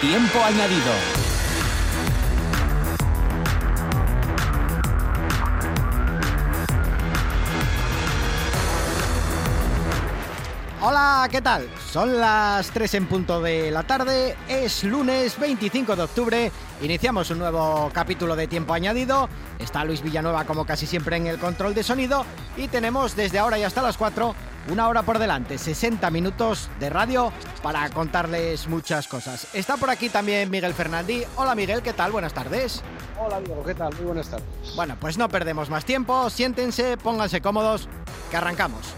Tiempo añadido. Hola, ¿qué tal? Son las 3 en punto de la tarde, es lunes 25 de octubre, iniciamos un nuevo capítulo de Tiempo Añadido, está Luis Villanueva como casi siempre en el control de sonido y tenemos desde ahora y hasta las 4 una hora por delante, 60 minutos de radio para contarles muchas cosas. Está por aquí también Miguel Fernandí. Hola Miguel, ¿qué tal? Buenas tardes. Hola Diego, ¿qué tal? Muy buenas tardes. Bueno, pues no perdemos más tiempo, siéntense, pónganse cómodos, que arrancamos.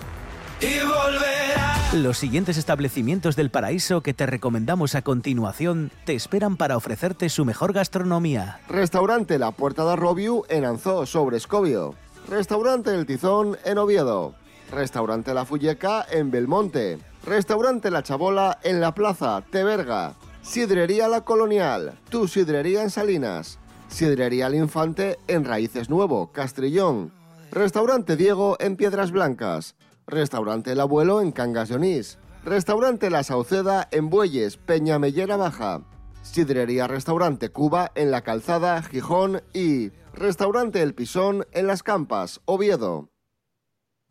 Los siguientes establecimientos del paraíso que te recomendamos a continuación te esperan para ofrecerte su mejor gastronomía. Restaurante La Puerta de Robiu en Anzó, sobre Escobio. Restaurante El Tizón en Oviedo. Restaurante La Fulleca en Belmonte. Restaurante La Chabola en La Plaza, Teberga. Sidrería La Colonial, tu sidrería en Salinas. Sidrería El Infante en Raíces Nuevo, Castrillón. Restaurante Diego en Piedras Blancas. Restaurante El Abuelo en Cangas de. Restaurante La Sauceda en Bueyes, Peña Mellera Baja. Sidrería Restaurante Cuba en La Calzada, Gijón y Restaurante El Pisón en Las Campas, Oviedo.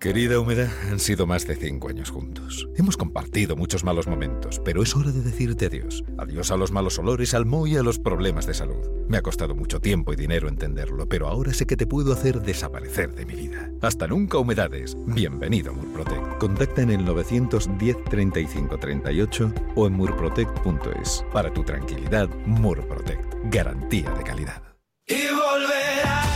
Querida Húmeda, han sido más de cinco años juntos. Hemos compartido muchos malos momentos, pero es hora de decirte adiós. Adiós a los malos olores, al moho y a los problemas de salud. Me ha costado mucho tiempo y dinero entenderlo, pero ahora sé que te puedo hacer desaparecer de mi vida. Hasta nunca, Humedades. Bienvenido a Murprotect. Contacta en el 910 35 38 o en murprotect.es. Para tu tranquilidad, Murprotect. Garantía de calidad.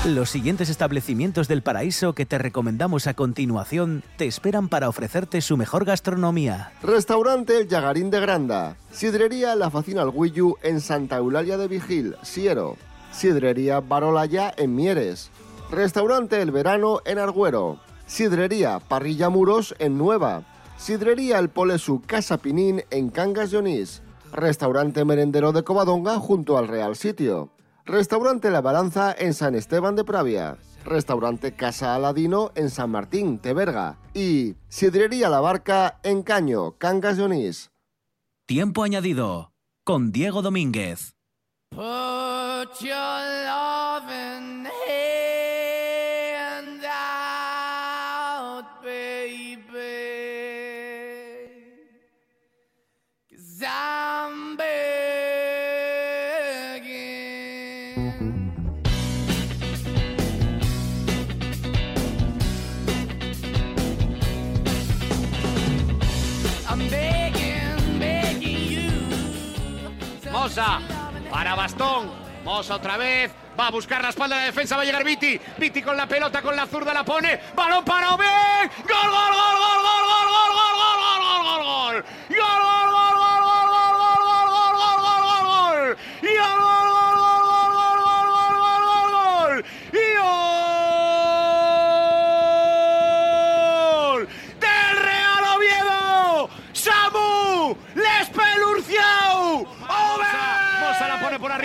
Los siguientes establecimientos del paraíso que te recomendamos a continuación te esperan para ofrecerte su mejor gastronomía. Restaurante El Yagarín de Granda. Sidrería La Facina Alguillu en Santa Eulalia de Vigil, Siero. Sidrería Barolaya en Mieres. Restaurante El Verano en Argüero. Sidrería Parrilla Muros en Nueva. Sidrería El Polesu Casa Pinín en Cangas de Onís. Restaurante Merendero de Covadonga junto al Real Sitio. Restaurante La Balanza en San Esteban de Pravia. Restaurante Casa Aladino en San Martín, Teberga. Y Sidrería La Barca en Caño, Cangas de Onís. Tiempo añadido con Diego Domínguez. Put your Mosa otra vez. Va a buscar la espalda de defensa. Va a llegar Viti. Viti con la pelota, con la zurda la pone. Balón para Oben. Gol, gol, gol, gol, gol, gol, gol, gol, gol, gol, gol, gol, gol. Gol, gol, gol, gol, gol, gol, gol, gol, gol, gol. Y gol del Real Oviedo. Samu Lespelurciau. Oben. Mosa la pone por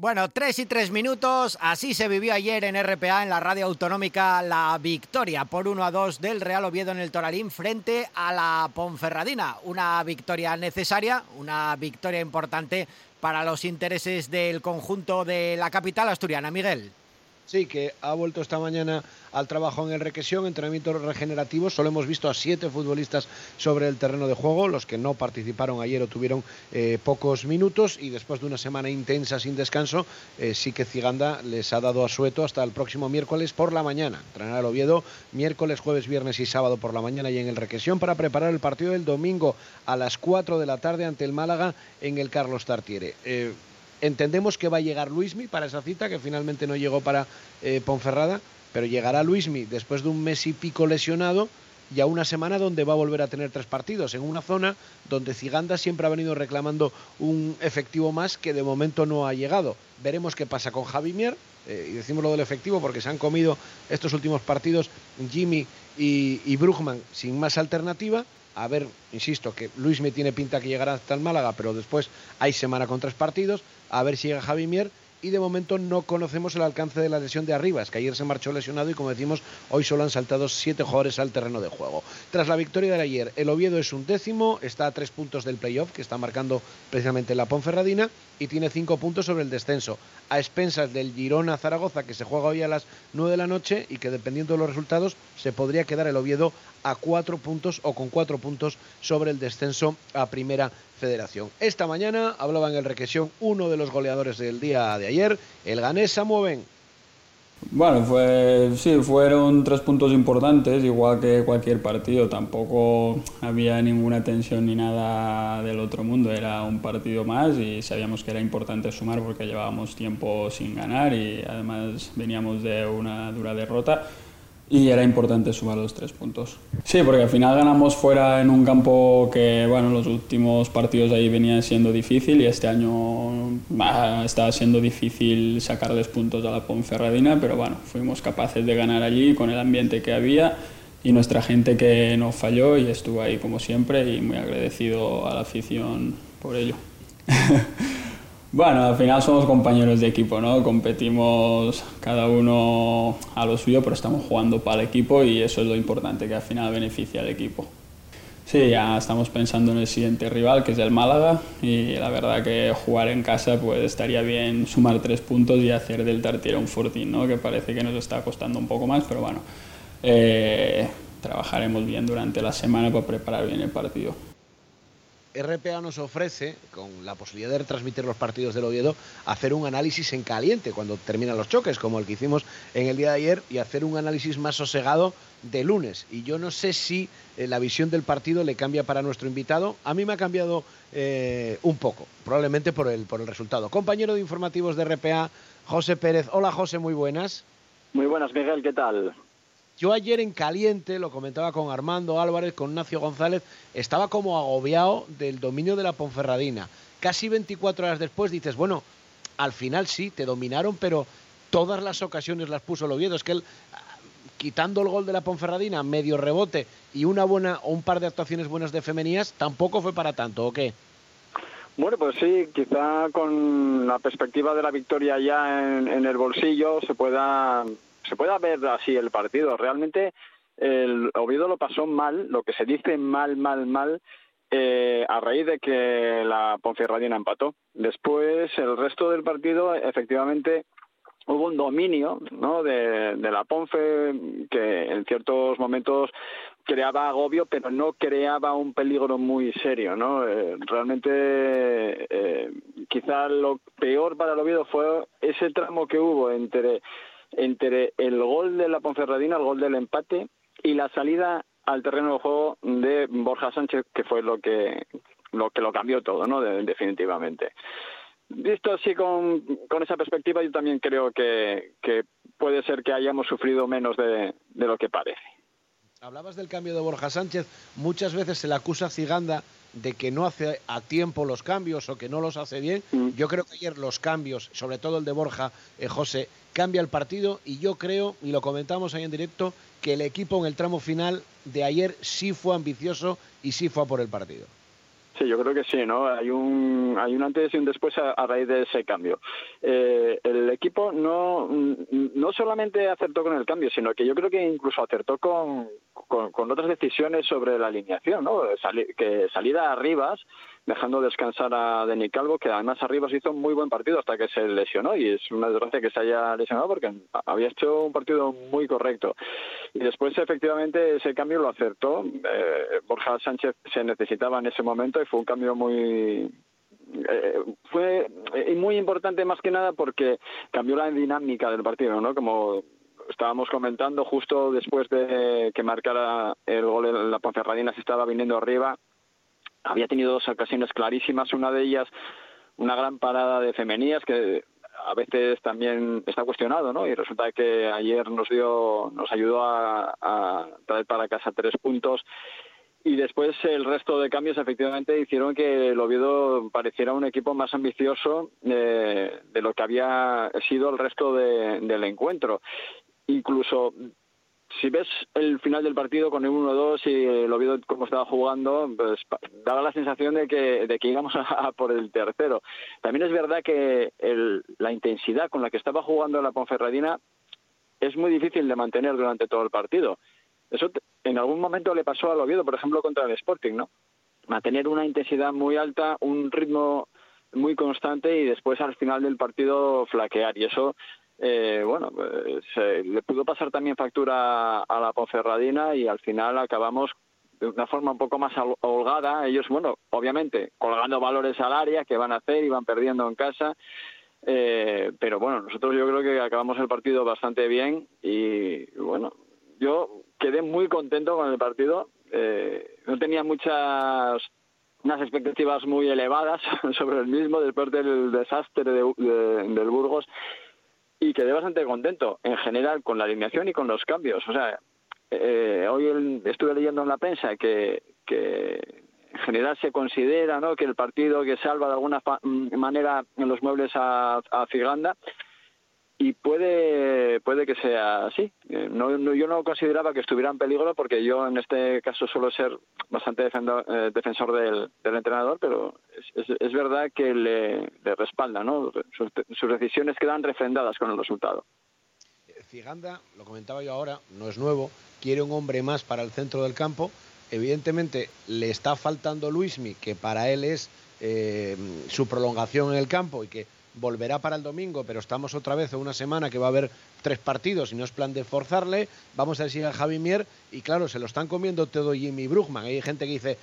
Bueno, 3 y 3 minutos, así se vivió ayer en RPA, en la radio autonómica, la victoria por 1 a 2 del Real Oviedo en el Toralín frente a la Ponferradina. Una victoria necesaria, una victoria importante para los intereses del conjunto de la capital asturiana. Miguel. Sí, que ha vuelto esta mañana al trabajo en el Requesión, entrenamientos regenerativos. Solo hemos visto a siete futbolistas sobre el terreno de juego, los que no participaron ayer o tuvieron eh, pocos minutos. Y después de una semana intensa sin descanso, eh, sí que Ciganda les ha dado asueto hasta el próximo miércoles por la mañana. Entrenar al Oviedo miércoles, jueves, viernes y sábado por la mañana y en el Requesión para preparar el partido del domingo a las 4 de la tarde ante el Málaga en el Carlos Tartiere. Eh, Entendemos que va a llegar Luismi para esa cita, que finalmente no llegó para eh, Ponferrada, pero llegará Luismi después de un mes y pico lesionado y a una semana donde va a volver a tener tres partidos, en una zona donde Ciganda siempre ha venido reclamando un efectivo más que de momento no ha llegado. Veremos qué pasa con Javi Mier, eh, y decimos lo del efectivo porque se han comido estos últimos partidos Jimmy y, y Brugman sin más alternativa. A ver, insisto, que Luis me tiene pinta que llegará hasta el Málaga, pero después hay semana con tres partidos. A ver si llega Javi Mier. Y de momento no conocemos el alcance de la lesión de Arribas, que ayer se marchó lesionado y como decimos, hoy solo han saltado siete jugadores al terreno de juego. Tras la victoria de ayer, el Oviedo es un décimo, está a tres puntos del playoff, que está marcando precisamente la Ponferradina, y tiene cinco puntos sobre el descenso, a expensas del Girona Zaragoza, que se juega hoy a las nueve de la noche y que dependiendo de los resultados se podría quedar el Oviedo a cuatro puntos o con cuatro puntos sobre el descenso a Primera Federación. Esta mañana hablaba en el Requesión uno de los goleadores del día de ayer, el ganés Samueven. Bueno, fue, sí, fueron tres puntos importantes, igual que cualquier partido. Tampoco había ninguna tensión ni nada del otro mundo. Era un partido más y sabíamos que era importante sumar porque llevábamos tiempo sin ganar y además veníamos de una dura derrota y era importante sumar los tres puntos. Sí, porque al final ganamos fuera en un campo que, bueno, los últimos partidos ahí venían siendo difícil y este año bah, estaba siendo difícil sacarles puntos a la Ponferradina, pero bueno, fuimos capaces de ganar allí con el ambiente que había y nuestra gente que no falló y estuvo ahí como siempre y muy agradecido a la afición por ello. Bueno, al final somos compañeros de equipo, ¿no? Competimos cada uno a lo suyo, pero estamos jugando para el equipo y eso es lo importante, que al final beneficia al equipo. Sí, ya estamos pensando en el siguiente rival, que es el Málaga, y la verdad que jugar en casa pues estaría bien sumar tres puntos y hacer del Tartiere un fortín, ¿no? Que parece que nos está costando un poco más, pero bueno, eh, trabajaremos bien durante la semana para preparar bien el partido. RPA nos ofrece, con la posibilidad de retransmitir los partidos del Oviedo, hacer un análisis en caliente cuando terminan los choques, como el que hicimos en el día de ayer, y hacer un análisis más sosegado de lunes. Y yo no sé si eh, la visión del partido le cambia para nuestro invitado. A mí me ha cambiado eh, un poco, probablemente por el, por el resultado. Compañero de informativos de RPA, José Pérez. Hola José, muy buenas. Muy buenas, Miguel, ¿qué tal? Yo ayer en caliente, lo comentaba con Armando Álvarez, con Nacio González, estaba como agobiado del dominio de la Ponferradina. Casi 24 horas después dices, bueno, al final sí, te dominaron, pero todas las ocasiones las puso el Oviedo. Es que él, quitando el gol de la Ponferradina, medio rebote y una buena o un par de actuaciones buenas de femenías, tampoco fue para tanto, ¿o qué? Bueno, pues sí, quizá con la perspectiva de la victoria ya en el bolsillo se pueda se pueda ver así el partido. Realmente el Oviedo lo pasó mal, lo que se dice mal, mal, mal, eh, a raíz de que la Ponferradina empató. Después, el resto del partido, efectivamente, hubo un dominio ¿no? de, la Ponfe que en ciertos momentos creaba agobio, pero no creaba un peligro muy serio, ¿no? Eh, realmente, eh, quizá lo peor para el Oviedo fue ese tramo que hubo entre entre el gol de la Ponferradina, el gol del empate y la salida al terreno de juego de Borja Sánchez, que fue lo que lo cambió todo, ¿no? De- definitivamente. Visto así con, esa perspectiva, yo también creo que, que puede ser que hayamos sufrido menos de, de lo que parece. Hablabas del cambio de Borja Sánchez. Muchas veces se le acusa a Ciganda de que no hace a tiempo los cambios o que no los hace bien. Mm. Yo creo que ayer los cambios, sobre todo el de Borja, eh, José, cambia el partido y yo creo, y lo comentamos ahí en directo, que el equipo en el tramo final de ayer sí fue ambicioso y sí fue a por el partido. Sí, yo creo que sí, ¿no? Hay un, hay un antes y un después a, raíz de ese cambio. Eh, el equipo no, no solamente acertó con el cambio, sino que yo creo que incluso acertó con, con, con otras decisiones sobre la alineación, ¿no? Sali- que salida a Rivas, dejando descansar a Denis Calvo, que además a Rivas hizo un muy buen partido hasta que se lesionó y es una desgracia que se haya lesionado porque había hecho un partido muy correcto. Y después, efectivamente, ese cambio lo acertó. Eh, Borja Sánchez se necesitaba en ese momento y fue un cambio muy. eh, fue eh, muy importante más que nada porque cambió la dinámica del partido, ¿no? Como estábamos comentando justo después de que marcara el gol la Ponferradina se estaba viniendo arriba había tenido dos ocasiones clarísimas una de ellas una gran parada de femenías que a veces también está cuestionado, ¿no? Y resulta que ayer nos dio, nos ayudó a, traer para casa tres puntos y después el resto de cambios efectivamente hicieron que el Oviedo pareciera un equipo más ambicioso eh, de lo que había sido el resto de- del encuentro. Incluso si ves el final del partido con el 1-2 y el Oviedo como estaba jugando, pues daba la sensación de que, de que íbamos a, por el tercero. También es verdad que el- la intensidad con la que estaba jugando la Ponferradina es muy difícil de mantener durante todo el partido. Eso en algún momento le pasó al Oviedo, por ejemplo, contra el Sporting, ¿no? Mantener una intensidad muy alta, un ritmo muy constante y después al final del partido flaquear. Y eso, eh, bueno, pues, eh, le pudo pasar también factura a la Ponferradina y al final acabamos de una forma un poco más hol- holgada. Ellos, bueno, obviamente, colgando valores al área que van a hacer y van perdiendo en casa. Eh, pero bueno, nosotros yo creo que acabamos el partido bastante bien y bueno, yo quedé muy contento con el partido. Eh, no tenía muchas unas expectativas muy elevadas sobre el mismo después del desastre de- de- del Burgos y quedé bastante contento en general con la alineación y con los cambios. O sea, eh, hoy el- estuve leyendo en la prensa que, que en general se considera ¿no? que el partido que salva de alguna manera en los muebles a, a Ciganda y puede puede que sea así. Eh, yo no consideraba que estuviera en peligro porque yo en este caso suelo ser bastante eh, defensor del, entrenador, pero es, verdad que le, respalda, ¿no? Sus, decisiones quedan refrendadas con el resultado. Ciganda, lo comentaba yo ahora, no es nuevo, quiere un hombre más para el centro del campo. Evidentemente le está faltando Luismi, que para él es eh, su prolongación en el campo y que volverá para el domingo, pero estamos otra vez en una semana que va a haber tres partidos y no es plan de forzarle. Vamos a ver si llega Javi Mier y claro, se lo están comiendo todo Jimmy Brugman. Hay gente que dice,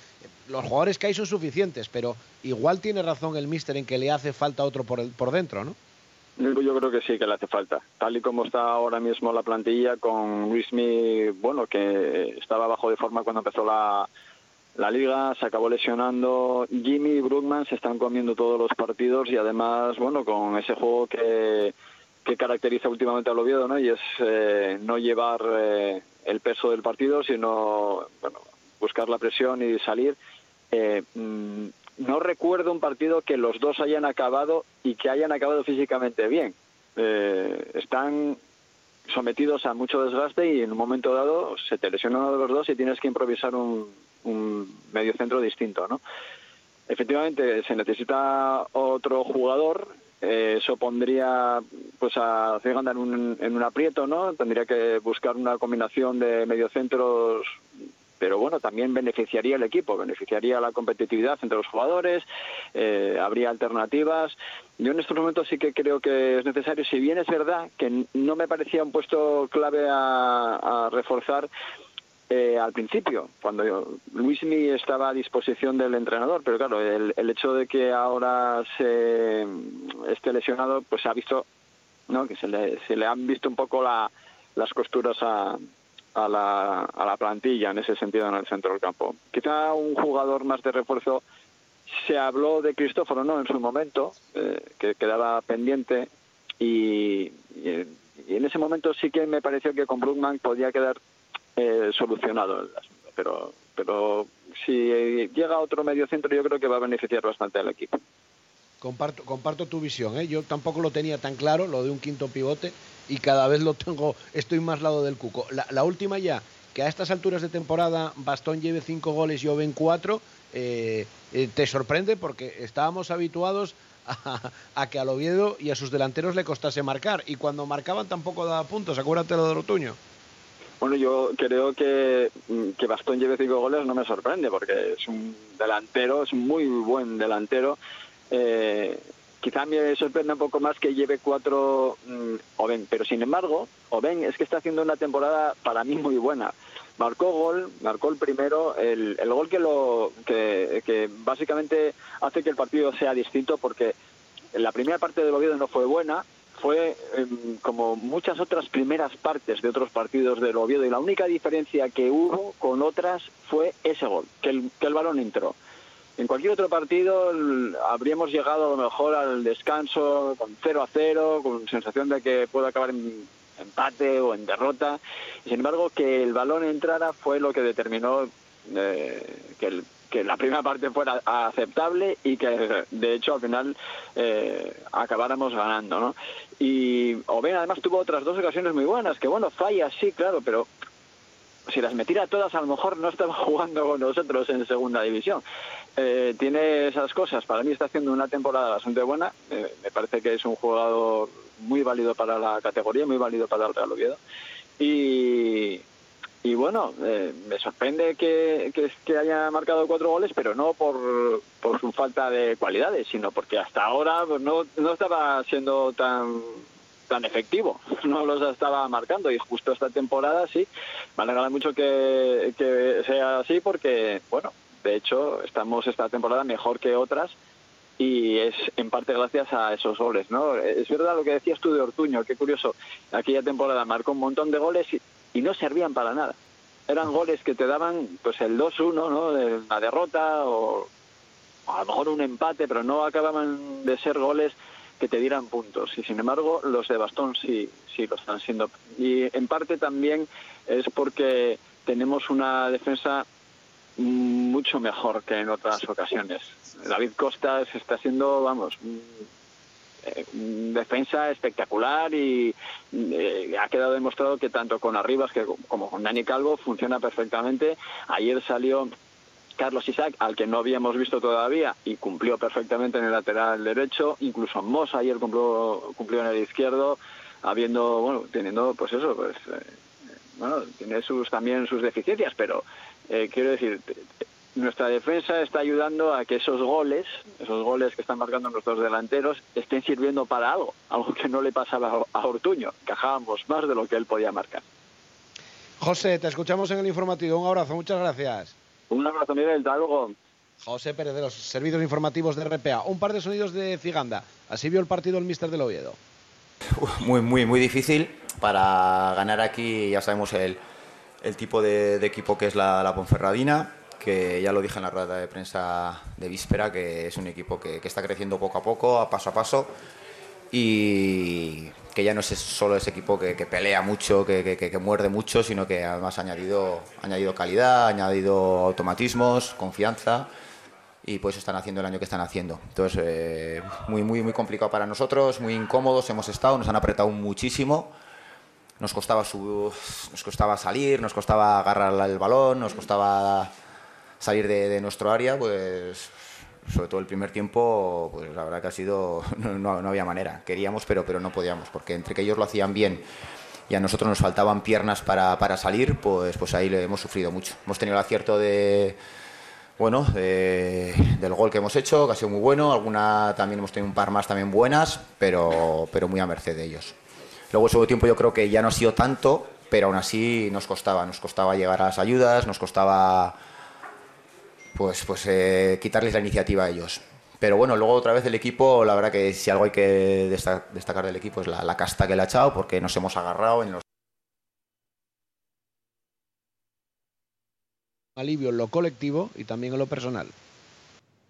los jugadores que hay son suficientes, pero igual tiene razón el míster en que le hace falta otro por, el, por dentro, ¿no? Yo creo que sí que le hace falta. Tal y como está ahora mismo la plantilla con Luismi, bueno, que estaba bajo de forma cuando empezó la, la liga, se acabó lesionando. Jimmy y Brugman se están comiendo todos los partidos y además, bueno, con ese juego que, que caracteriza últimamente al Oviedo, ¿no? Y es eh, no llevar eh, el peso del partido, sino, bueno, buscar la presión y salir. Eh, mm, no recuerdo un partido que los dos hayan acabado y que hayan acabado físicamente bien. Eh, están sometidos a mucho desgaste y en un momento dado se te lesiona uno de los dos y tienes que improvisar un, un medio centro distinto, ¿no? Efectivamente, se necesita otro jugador. eh, eso pondría pues a Ciganda en un, en un aprieto, ¿no? Tendría que buscar una combinación de mediocentros pero bueno, también beneficiaría el equipo, beneficiaría la competitividad entre los jugadores, eh, habría alternativas. Yo en estos momentos sí que creo que es necesario, si bien es verdad que no me parecía un puesto clave a, a reforzar eh, al principio, cuando yo- Luismi estaba a disposición del entrenador, pero claro, el, el hecho de que ahora se esté lesionado, pues se ha visto, ¿no? que se le, se le han visto un poco la- las costuras a, a la, a la plantilla en ese sentido en el centro del campo. Quizá un jugador más de refuerzo se habló de Cristóforo no en su momento eh, que quedaba pendiente y, y- en ese momento sí que me pareció que con Brugman podía quedar eh, solucionado el asunto pero pero si llega otro medio centro yo creo que va a beneficiar bastante al equipo Comparto, comparto tu visión, ¿eh? yo tampoco lo tenía tan claro, lo de un quinto pivote, y cada vez lo tengo, estoy más lado del cuco. La, última ya, que a estas alturas de temporada Bastón lleve cinco goles y Oven cuatro, eh, eh, te sorprende porque estábamos habituados a, que al Oviedo y a sus delanteros le costase marcar, y cuando marcaban tampoco daba puntos, acuérdate lo de Otoño. Bueno, yo creo que mm, que Bastón lleve cinco goles no me sorprende porque es un delantero, es un muy buen delantero. Eh, quizá me sorprende un poco más que lleve cuatro mm, Oben, pero sin embargo, Oben es que está haciendo una temporada para mí muy buena. Marcó gol, marcó el primero, el, el gol que lo que básicamente hace que el partido sea distinto porque la primera parte del Oviedo no fue buena, fue em, como muchas otras primeras partes de otros partidos del Oviedo y la única diferencia que hubo con otras fue ese gol, que el, que el balón entró. En cualquier otro partido habríamos llegado a lo mejor al descanso con 0 a 0, con sensación de que puede acabar en empate o en derrota. Sin embargo, que el balón entrara fue lo que determinó eh, que, el- que la primera parte fuera aceptable y que, de hecho, al final eh, acabáramos ganando. ¿no? Y Oben además tuvo otras dos ocasiones muy buenas, que bueno, falla, sí, claro, pero si las metiera todas, a lo mejor no estaba jugando con nosotros en segunda división. Eh, tiene esas cosas. Para mí está haciendo una temporada bastante buena. Eh, me parece que es un jugador muy válido para la categoría, muy válido para el Real Oviedo. Y, y bueno, eh, me sorprende que, que, haya marcado cuatro goles, pero no por, por su falta de cualidades, sino porque hasta ahora pues, no, no estaba siendo tan tan efectivo, no los estaba marcando y justo esta temporada sí, me alegra mucho que, sea así porque, bueno, de hecho estamos esta temporada mejor que otras y es en parte gracias a esos goles, ¿no? Es verdad lo que decías tú de Ortuño, qué curioso, aquella temporada marcó un montón de goles y, no servían para nada. Eran goles que te daban pues el 2-1, ¿no? De la derrota o a lo mejor un empate, pero no acababan de ser goles que te dieran puntos. Y sin embargo, los de Bastón sí, sí lo están siendo. Y en parte también es porque tenemos una defensa mucho mejor que en otras ocasiones. David Costa se está haciendo, vamos, eh, defensa espectacular y eh, ha quedado demostrado que tanto con Arribas que como con Dani Calvo funciona perfectamente. Ayer salió Carlos Isaac, al que no habíamos visto todavía, y cumplió perfectamente en el lateral derecho. Incluso Moss ayer cumplió, cumplió en el izquierdo, habiendo, bueno, teniendo, pues eso, pues, eh, bueno, tiene sus también sus deficiencias, pero eh, quiero decir, nuestra defensa está ayudando a que esos goles, esos goles que están marcando nuestros delanteros, estén sirviendo para algo, algo que no le pasaba a Ortuño, encajábamos más de lo que él podía marcar. José, te escuchamos en el informativo. Un abrazo, muchas gracias. Un abrazo, Miguel, hasta luego. José Pérez de los servicios informativos de RPA. Un par de sonidos de Ciganda. Así vio el partido el míster del Oviedo. muy, muy, muy difícil. Para ganar aquí ya sabemos el, el tipo de, de equipo que es la, la Ponferradina, que ya lo dije en la rueda de prensa de víspera, que es un equipo que, que está creciendo poco a poco, a paso a paso, y que ya no es solo ese equipo que, pelea mucho, que, muerde mucho, sino que además ha añadido, calidad, ha añadido automatismos, confianza y pues están haciendo el año que están haciendo. Entonces, eh, muy, muy, muy complicado para nosotros, muy incómodos hemos estado, nos han apretado muchísimo. Nos costaba, nos costaba salir, nos costaba agarrar el balón, nos costaba salir de, de nuestro área, pues sobre todo el primer tiempo, pues la verdad que ha sido, no, no- había manera. Queríamos, pero, pero no podíamos, porque entre que ellos lo hacían bien y a nosotros nos faltaban piernas para, para salir, pues, pues ahí le hemos sufrido mucho. Hemos tenido el acierto de, bueno, de- del gol que hemos hecho, que ha sido muy bueno. Alguna también hemos tenido un par más también buenas, pero, pero muy a merced de ellos. Luego el segundo tiempo yo creo que ya no ha sido tanto, pero aún así nos costaba, nos costaba llegar a las ayudas, nos costaba pues, pues eh, quitarles la iniciativa a ellos. Pero bueno, luego otra vez el equipo, la verdad que si algo hay que desta- destacar del equipo es la, la casta que le ha echado, porque nos hemos agarrado en los Alivio en lo colectivo y también en lo personal.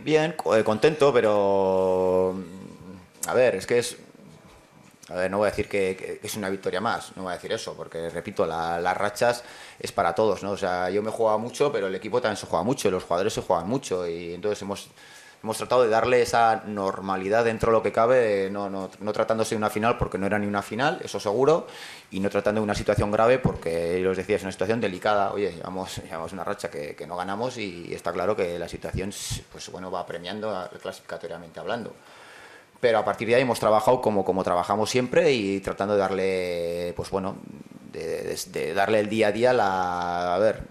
Bien, eh, contento, pero a ver, es que es, no voy a decir que, es una victoria más, no voy a decir eso, porque repito, la- las rachas es para todos, ¿no? O sea, yo me jugaba mucho, pero el equipo también se juega mucho, y los jugadores se juegan mucho, y entonces hemos, hemos tratado de darle esa normalidad dentro de lo que cabe, no, no, no tratándose de una final porque no era ni una final, eso seguro, y no tratando de una situación grave porque, los decía, es una situación delicada. Oye, llevamos, llevamos una racha que, no ganamos y está claro que la situación pues, bueno, va premiando clasificatoriamente hablando. Pero a partir de ahí hemos trabajado como, como trabajamos siempre y tratando de darle, pues bueno, de, darle el día a día la... A ver,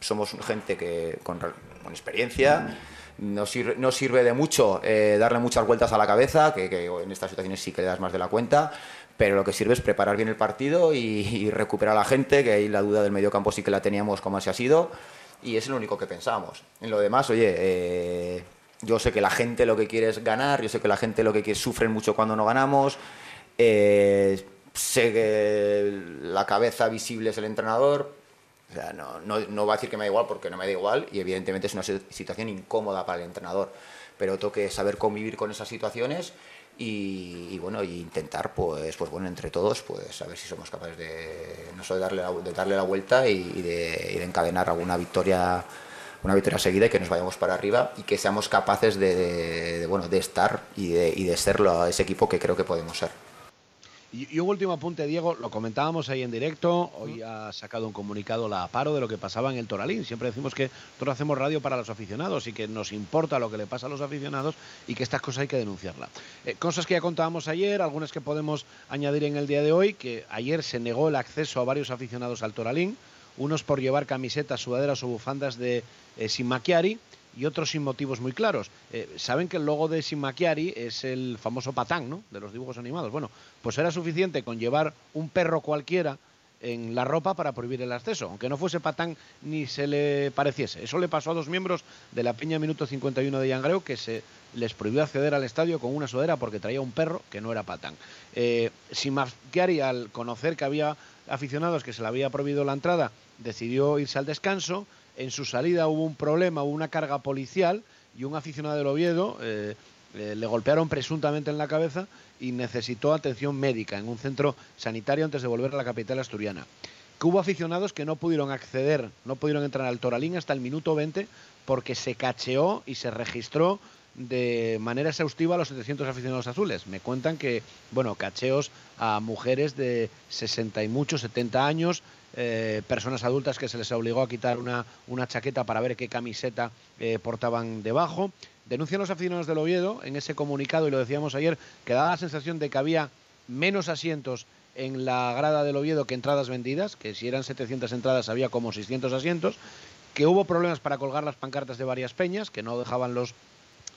somos gente que con, con experiencia, no sirve, no sirve de mucho eh, darle muchas vueltas a la cabeza, que, que en estas situaciones sí que le das más de la cuenta, pero lo que sirve es preparar bien el partido y, y recuperar a la gente, que ahí la duda del mediocampo sí que la teníamos como así ha sido, y es lo único que pensábamos. En lo demás, oye, eh, yo sé que la gente lo que quiere es ganar, yo sé que la gente lo que quiere sufren mucho cuando no ganamos, eh, sé que la cabeza visible es el entrenador, O sea, no, no, no va a decir que me da igual porque no me da igual y evidentemente es una si- situación incómoda para el entrenador. Pero tengo que saber convivir con esas situaciones y, y, bueno, y intentar, pues, pues bueno, entre todos, pues a ver si somos capaces de, no solo darle la, de darle la vuelta y, y de, y de encadenar alguna victoria una victoria seguida y que nos vayamos para arriba y que seamos capaces de, bueno, de estar y de, de ser lo- ese equipo que creo que podemos ser. Y, y un último apunte, Diego, lo comentábamos ahí en directo, hoy ha sacado un comunicado la Paro de lo que pasaba en el Toralín. Siempre decimos que nosotros hacemos radio para los aficionados y que nos importa lo que le pasa a los aficionados y que estas cosas hay que denunciarlas. Eh, cosas que ya contábamos ayer, algunas que podemos añadir en el día de hoy, que ayer se negó el acceso a varios aficionados al Toralín, unos por llevar camisetas, sudaderas o bufandas de eh, y otros sin motivos muy claros. Eh, Saben que el logo de Sin Macchiari es el famoso patán, ¿no? De los dibujos animados. Bueno, pues era suficiente con llevar un perro cualquiera en la ropa para prohibir el acceso, aunque no fuese patán ni se le pareciese. Eso le pasó a dos miembros de la Peña Minuto 51 de Yangreu que se les prohibió acceder al estadio con una sudadera porque traía un perro que no era patán. Eh, al conocer que había aficionados que se le había prohibido la entrada, decidió irse al descanso. En su salida hubo un problema, hubo una carga policial y un aficionado del Oviedo eh, eh, le golpearon presuntamente en la cabeza y necesitó atención médica en un centro sanitario antes de volver a la capital asturiana. Que hubo aficionados que no pudieron acceder, no pudieron entrar al Toralín hasta el minuto 20 porque se cacheó y se registró de manera exhaustiva a los 700 aficionados azules. Me cuentan que, bueno, cacheos a mujeres de 60 y muchos, 70 años, eh, personas adultas que se les obligó a quitar una, una chaqueta para ver qué camiseta eh, portaban debajo. Denuncian los aficionados del Oviedo en ese comunicado, y lo decíamos ayer, que daba la sensación de que había menos asientos en la grada del Oviedo que entradas vendidas, que si eran 700 entradas había como 600 asientos, que hubo problemas para colgar las pancartas de varias peñas, que no dejaban los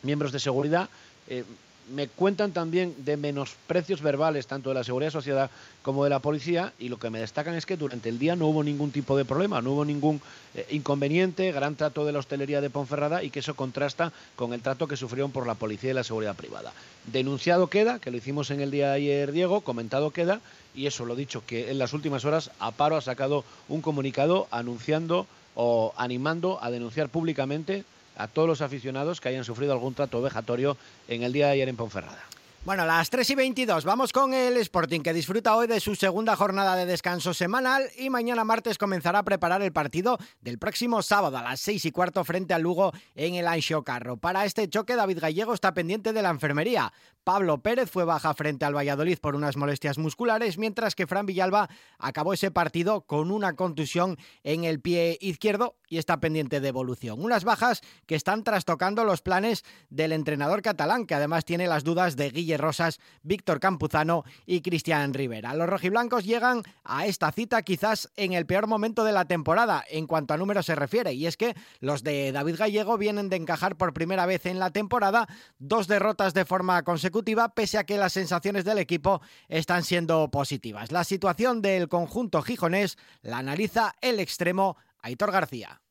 miembros de seguridad. Eh, me cuentan también de menosprecios verbales tanto de la seguridad sociedad como de la policía y lo que me destacan es que durante el día no hubo ningún tipo de problema, no hubo ningún eh, inconveniente, gran trato de la hostelería de Ponferrada y que eso contrasta con el trato que sufrieron por la policía y la seguridad privada. Denunciado queda, que lo hicimos en el día de ayer Diego, comentado queda y eso lo dicho que en las últimas horas Aparo ha sacado un comunicado anunciando o animando a denunciar públicamente a todos los aficionados que hayan sufrido algún trato vejatorio en el día de ayer en Ponferrada. Bueno, las 3 y 22, vamos con el Sporting que disfruta hoy de su segunda jornada de descanso semanal y mañana martes comenzará a preparar el partido del próximo sábado a las 6 y cuarto frente al Lugo en el Anxo Carro. Para este choque David Gallego está pendiente de la enfermería. Pablo Pérez fue baja frente al Valladolid por unas molestias musculares, mientras que Fran Villalba acabó ese partido con una contusión en el pie izquierdo y está pendiente de evolución. Unas bajas que están trastocando los planes del entrenador catalán, que además tiene las dudas de Guille Rosas, Víctor Campuzano y Cristian Rivera. Los rojiblancos llegan a esta cita quizás en el peor momento de la temporada en cuanto a números se refiere, y es que los de David Gallego vienen de encajar por primera vez en la temporada dos derrotas de forma consecutiva, pese a que las sensaciones del equipo están siendo positivas. La situación del conjunto gijonés la analiza el extremo Aitor García.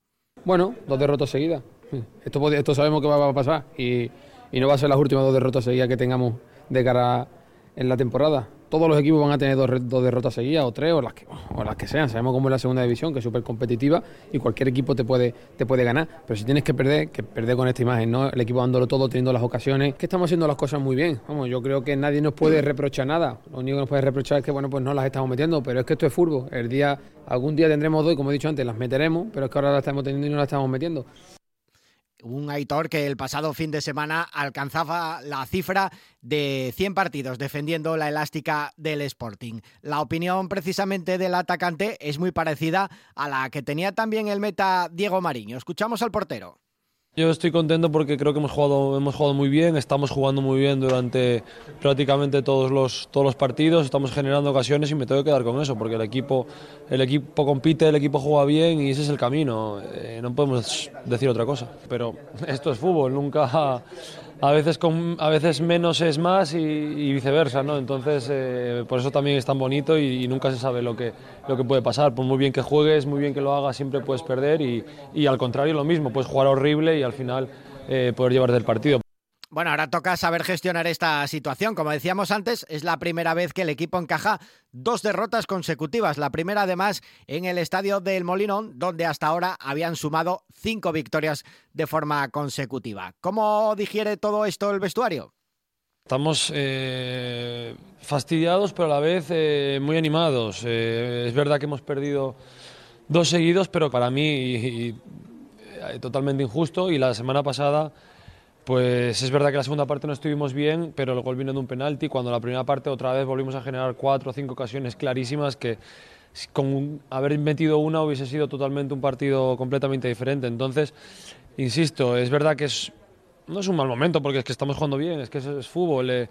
Bueno, dos derrotas seguidas. Esto, sabemos que va a pasar y, y no va a ser las últimas dos derrotas seguidas que tengamos de cara en la temporada. Todos los equipos van a tener dos, dos derrotas seguidas o tres o las, que, o las que sean. Sabemos cómo es la segunda división, que es súper competitiva y cualquier equipo te puede, te puede ganar. Pero si tienes que perder, que perder con esta imagen, ¿no? El equipo dándolo todo, teniendo las ocasiones, que estamos haciendo las cosas muy bien. Vamos, yo creo que nadie nos puede reprochar nada. Lo único que nos puede reprochar es que, bueno, pues no las estamos metiendo, pero es que esto es fútbol. El día, algún día tendremos dos y como he dicho antes, las meteremos, pero es que ahora las estamos teniendo y no las estamos metiendo. Un Aitor que el pasado fin de semana alcanzaba la cifra de 100 partidos defendiendo la elástica del Sporting. La opinión precisamente del atacante es muy parecida a la que tenía también el meta Diego Mariño. Escuchamos al portero. Yo estoy contento porque creo que hemos jugado, hemos jugado muy bien, estamos jugando muy bien durante prácticamente todos los, todos los partidos, estamos generando ocasiones y me tengo que quedar con eso porque el equipo, el equipo compite, el equipo juega bien y ese es el camino, eh, no podemos decir otra cosa. Pero esto es fútbol, nunca, a veces, con, a veces menos es más y, viceversa, ¿no? Entonces eh, por eso también es tan bonito y, y nunca se sabe lo que, lo que puede pasar. Por muy bien que juegues, muy bien que lo hagas, siempre puedes perder y, y al contrario lo mismo, puedes jugar horrible y al final eh, poder llevarte el partido. Bueno, ahora toca saber gestionar esta situación. Como decíamos antes, es la primera vez que el equipo encaja dos derrotas consecutivas. La primera, además, en el estadio del Molinón, donde hasta ahora habían sumado cinco victorias de forma consecutiva. ¿Cómo digiere todo esto el vestuario? Estamos eh, fastidiados, pero a la vez eh, muy animados. Eh, es verdad que hemos perdido dos seguidos, pero para mí totalmente injusto. Y la semana pasada, pues es verdad que la segunda parte no estuvimos bien, pero el gol vino de un penalti. Cuando la primera parte otra vez volvimos a generar cuatro o cinco ocasiones clarísimas que con haber metido una hubiese sido totalmente un partido completamente diferente. Entonces, insisto, es verdad que es no es un mal momento porque es que estamos jugando bien, es que es, es fútbol. eh.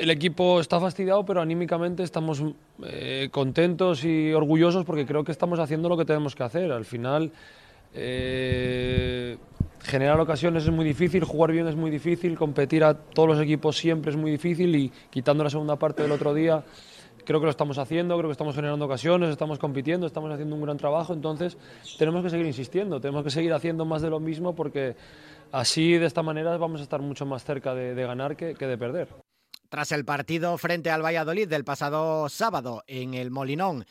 el equipo está fastidiado, pero anímicamente estamos eh, contentos y orgullosos porque creo que estamos haciendo lo que tenemos que hacer. Al final, eh, generar ocasiones es muy difícil, jugar bien es muy difícil, competir a todos los equipos siempre es muy difícil y quitando la segunda parte del otro día, creo que lo estamos haciendo, creo que estamos generando ocasiones, estamos compitiendo, estamos haciendo un gran trabajo, entonces tenemos que seguir insistiendo, tenemos que seguir haciendo más de lo mismo porque así de esta manera vamos a estar mucho más cerca de, ganar que, que de perder. Tras el partido frente al Valladolid del pasado sábado en el Molinón,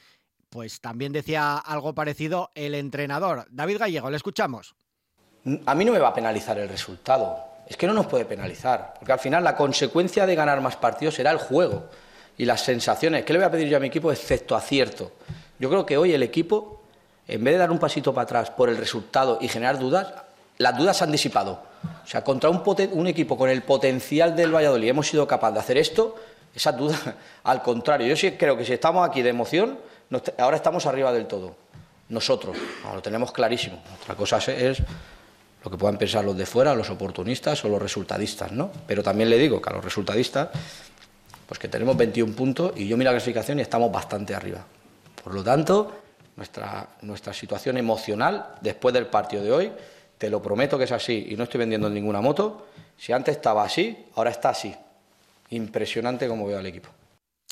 pues también decía algo parecido el entrenador. David Gallego, le escuchamos. A mí no me va a penalizar el resultado. Es que no nos puede penalizar. Porque al final la consecuencia de ganar más partidos será el juego y las sensaciones. ¿Qué le voy a pedir yo a mi equipo excepto acierto? Yo creo que hoy el equipo, en vez de dar un pasito para atrás por el resultado y generar dudas, las dudas se han disipado. O sea, contra un, equipo con el potencial del Valladolid hemos sido capaces de hacer esto, esas dudas, al contrario. Yo sí creo que si estamos aquí de emoción, ahora estamos arriba del todo. Nosotros, no, lo tenemos clarísimo. Otra cosa es lo que puedan pensar los de fuera, los oportunistas o los resultadistas, ¿no? Pero también le digo que a los resultadistas, pues que tenemos 21 puntos y yo miro la clasificación y estamos bastante arriba. Por lo tanto, nuestra, nuestra situación emocional después del partido de hoy, te lo prometo que es así y no estoy vendiendo ninguna moto, si antes estaba así, ahora está así. Impresionante como veo al equipo.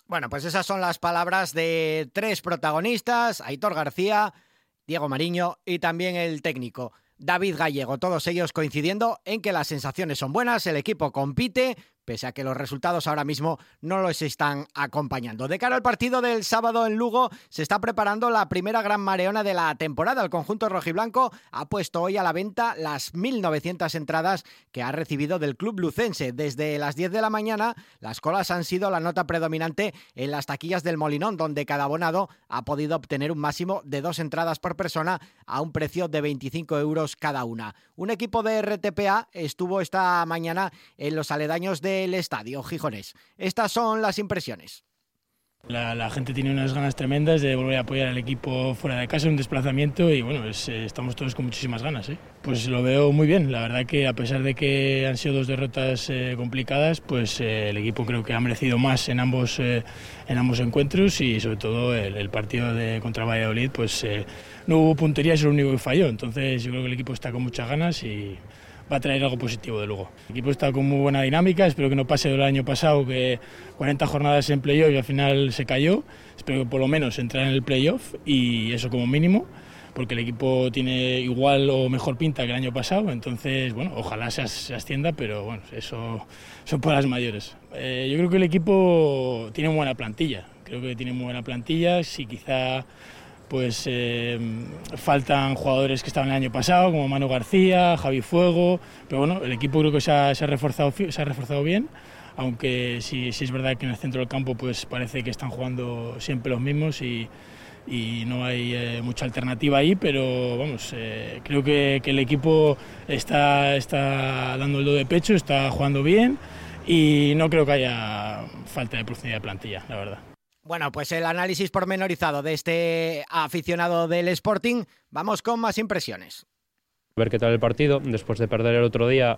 Bueno, pues esas son las palabras de tres protagonistas, Aitor García, Diego Mariño y también el técnico David Gallego, todos ellos coincidiendo en que las sensaciones son buenas, el equipo compite, pese a que los resultados ahora mismo no los están acompañando. De cara al partido del sábado en Lugo, se está preparando la primera gran mareona de la temporada. El conjunto rojiblanco ha puesto hoy a la venta las 1.900 entradas que ha recibido del club lucense. Desde las 10 de la mañana, las colas han sido la nota predominante en las taquillas del Molinón, donde cada abonado ha podido obtener un máximo de dos entradas por persona a un precio de 25 euros cada una. Un equipo de RTPA estuvo esta mañana en los aledaños del estadio Gijones. Estas son las impresiones. La, gente tiene unas ganas tremendas de volver a apoyar al equipo fuera de casa, un desplazamiento y bueno, eh, estamos todos con muchísimas ganas. ¿eh? Pues lo veo muy bien, la verdad que a pesar de que han sido dos derrotas eh, complicadas, pues el equipo creo que ha merecido más en ambos, en ambos encuentros y sobre todo el, partido de contra Valladolid, pues no hubo puntería, es lo único que falló. Entonces yo creo que el equipo está con muchas ganas y va a traer algo positivo de luego. El equipo está con muy buena dinámica, espero que no pase del año pasado que 40 jornadas en playoff y al final se cayó. Espero que por lo menos entrar en el playoff y eso como mínimo, porque el equipo tiene igual o mejor pinta que el año pasado, entonces bueno, ojalá se, se ascienda, pero bueno, eso son palabras mayores. Eh, yo creo que el equipo tiene buena plantilla, creo que tiene muy buena plantilla, si quizá pues eh, faltan jugadores que estaban el año pasado, como Manu García, Javi Fuego, pero bueno, el equipo creo que se ha, reforzado, se ha reforzado bien, aunque sí, sí es verdad que en el centro del campo pues parece que están jugando siempre los mismos y, no hay eh, mucha alternativa ahí, pero vamos, eh, creo que, que el equipo está, está dando el do de pecho, está jugando bien y no creo que haya falta de profundidad de plantilla, la verdad. Bueno, pues el análisis pormenorizado de este aficionado del Sporting. Vamos con más impresiones. ver qué tal el partido. Después de perder el otro día,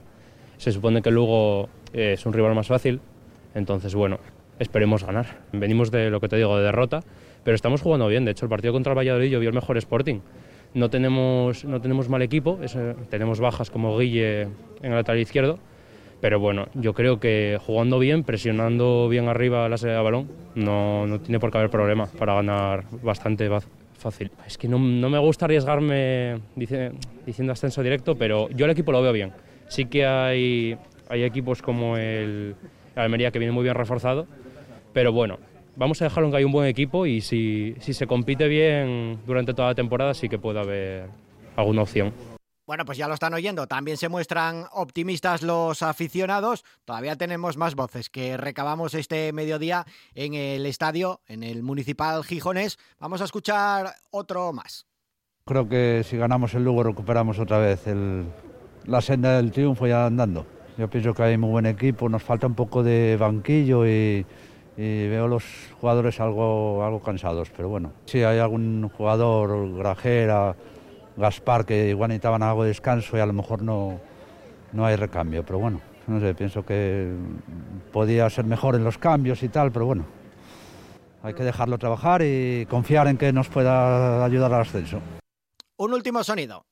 se supone que Lugo eh, es un rival más fácil. Entonces, bueno, esperemos ganar. Venimos de lo que te digo, de derrota, pero estamos jugando bien. De hecho, el partido contra el Valladolid yo vi el mejor Sporting. No tenemos, no tenemos mal equipo, es, eh, tenemos bajas como Guille en el lateral izquierdo, pero bueno, yo creo que jugando bien, presionando bien arriba la salida de balón, no, no tiene por qué haber problema para ganar bastante fácil. Es que no, no me gusta arriesgarme dice- diciendo ascenso directo, pero yo al equipo lo veo bien. Sí que hay, Hay equipos como el Almería que viene muy bien reforzado, pero bueno, vamos a dejarlo en que hay un buen equipo y si, si se compite bien durante toda la temporada sí que puede haber alguna opción. Bueno, pues ya lo están oyendo. También se muestran optimistas los aficionados. Todavía tenemos más voces que recabamos este mediodía en el estadio, en el municipal Gijones. Vamos a escuchar otro más. Creo que si ganamos el Lugo recuperamos otra vez la senda del triunfo ya andando. Yo pienso que hay muy buen equipo, nos falta un poco de banquillo y, y veo los jugadores algo, algo cansados, pero bueno, sí hay algún jugador, Grajera, Gaspar, que igual necesitaban algo de descanso y a lo mejor no, no hay recambio, pero bueno, no sé, pienso que podía ser mejor en los cambios y tal, pero bueno, hay que dejarlo trabajar y confiar en que nos pueda ayudar al ascenso. Un último sonido.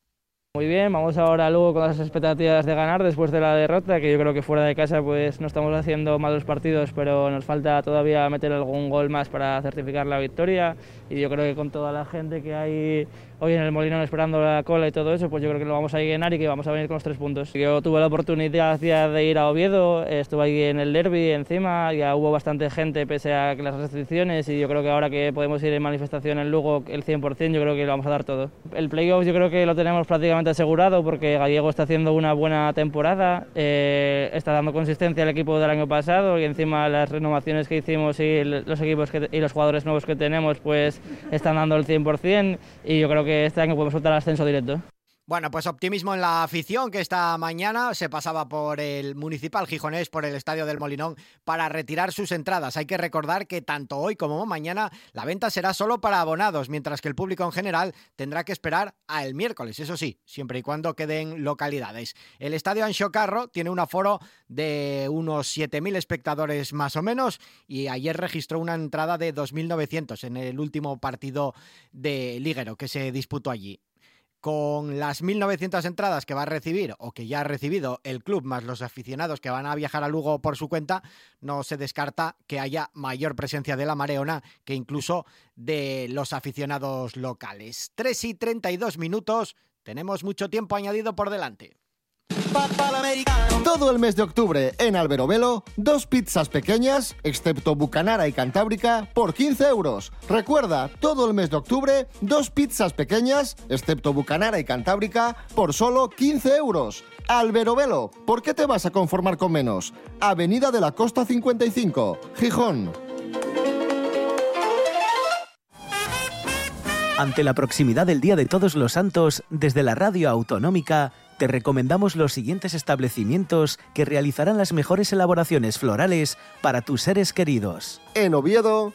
Muy bien, vamos ahora luego con las expectativas de ganar después de la derrota, que yo creo que fuera de casa pues no estamos haciendo malos partidos, pero nos falta todavía meter algún gol más para certificar la victoria y yo creo que con toda la gente que hay hoy en el Molinón esperando la cola y todo eso, pues yo creo que lo vamos a llenar y que vamos a venir con los tres puntos. Yo tuve la oportunidad ya de ir a Oviedo, estuve ahí en el derby encima, ya hubo bastante gente pese a las restricciones y yo creo que ahora que podemos ir en manifestación en Lugo el 100%, yo creo que lo vamos a dar todo. El playoff yo creo que lo tenemos prácticamente asegurado porque Gallego está haciendo una buena temporada, eh, está dando consistencia al equipo del año pasado y encima las renovaciones que hicimos y los equipos que- y los jugadores nuevos que tenemos pues están dando el 100% y yo creo que este año podemos soltar el ascenso directo. Bueno, pues optimismo en la afición que esta mañana se pasaba por el municipal gijonés, por el estadio del Molinón, para retirar sus entradas. Hay que recordar que tanto hoy como mañana la venta será solo para abonados, mientras que el público en general tendrá que esperar a el miércoles, eso sí, siempre y cuando queden localidades. El estadio Anxo Carro tiene un aforo de unos 7.000 espectadores más o menos y ayer registró una entrada de 2.900 en el último partido de Liguero que se disputó allí con las 1.900 entradas que va a recibir o que ya ha recibido el club, más los aficionados que van a viajar a Lugo por su cuenta, no se descarta que haya mayor presencia de la Mareona que incluso de los aficionados locales. 3 y 32 minutos, tenemos mucho tiempo añadido por delante. Todo el mes de octubre en Alberobelo, dos pizzas pequeñas, excepto Bucanara y Cantábrica, por 15 euros. Recuerda, todo el mes de octubre, dos pizzas pequeñas, excepto Bucanara y Cantábrica, por solo 15 euros. Alberobelo, ¿por qué te vas a conformar con menos? Avenida de la Costa 55, Gijón. Ante la proximidad del Día de Todos los Santos, desde la radio autonómica, te recomendamos los siguientes establecimientos que realizarán las mejores elaboraciones florales para tus seres queridos. En Oviedo,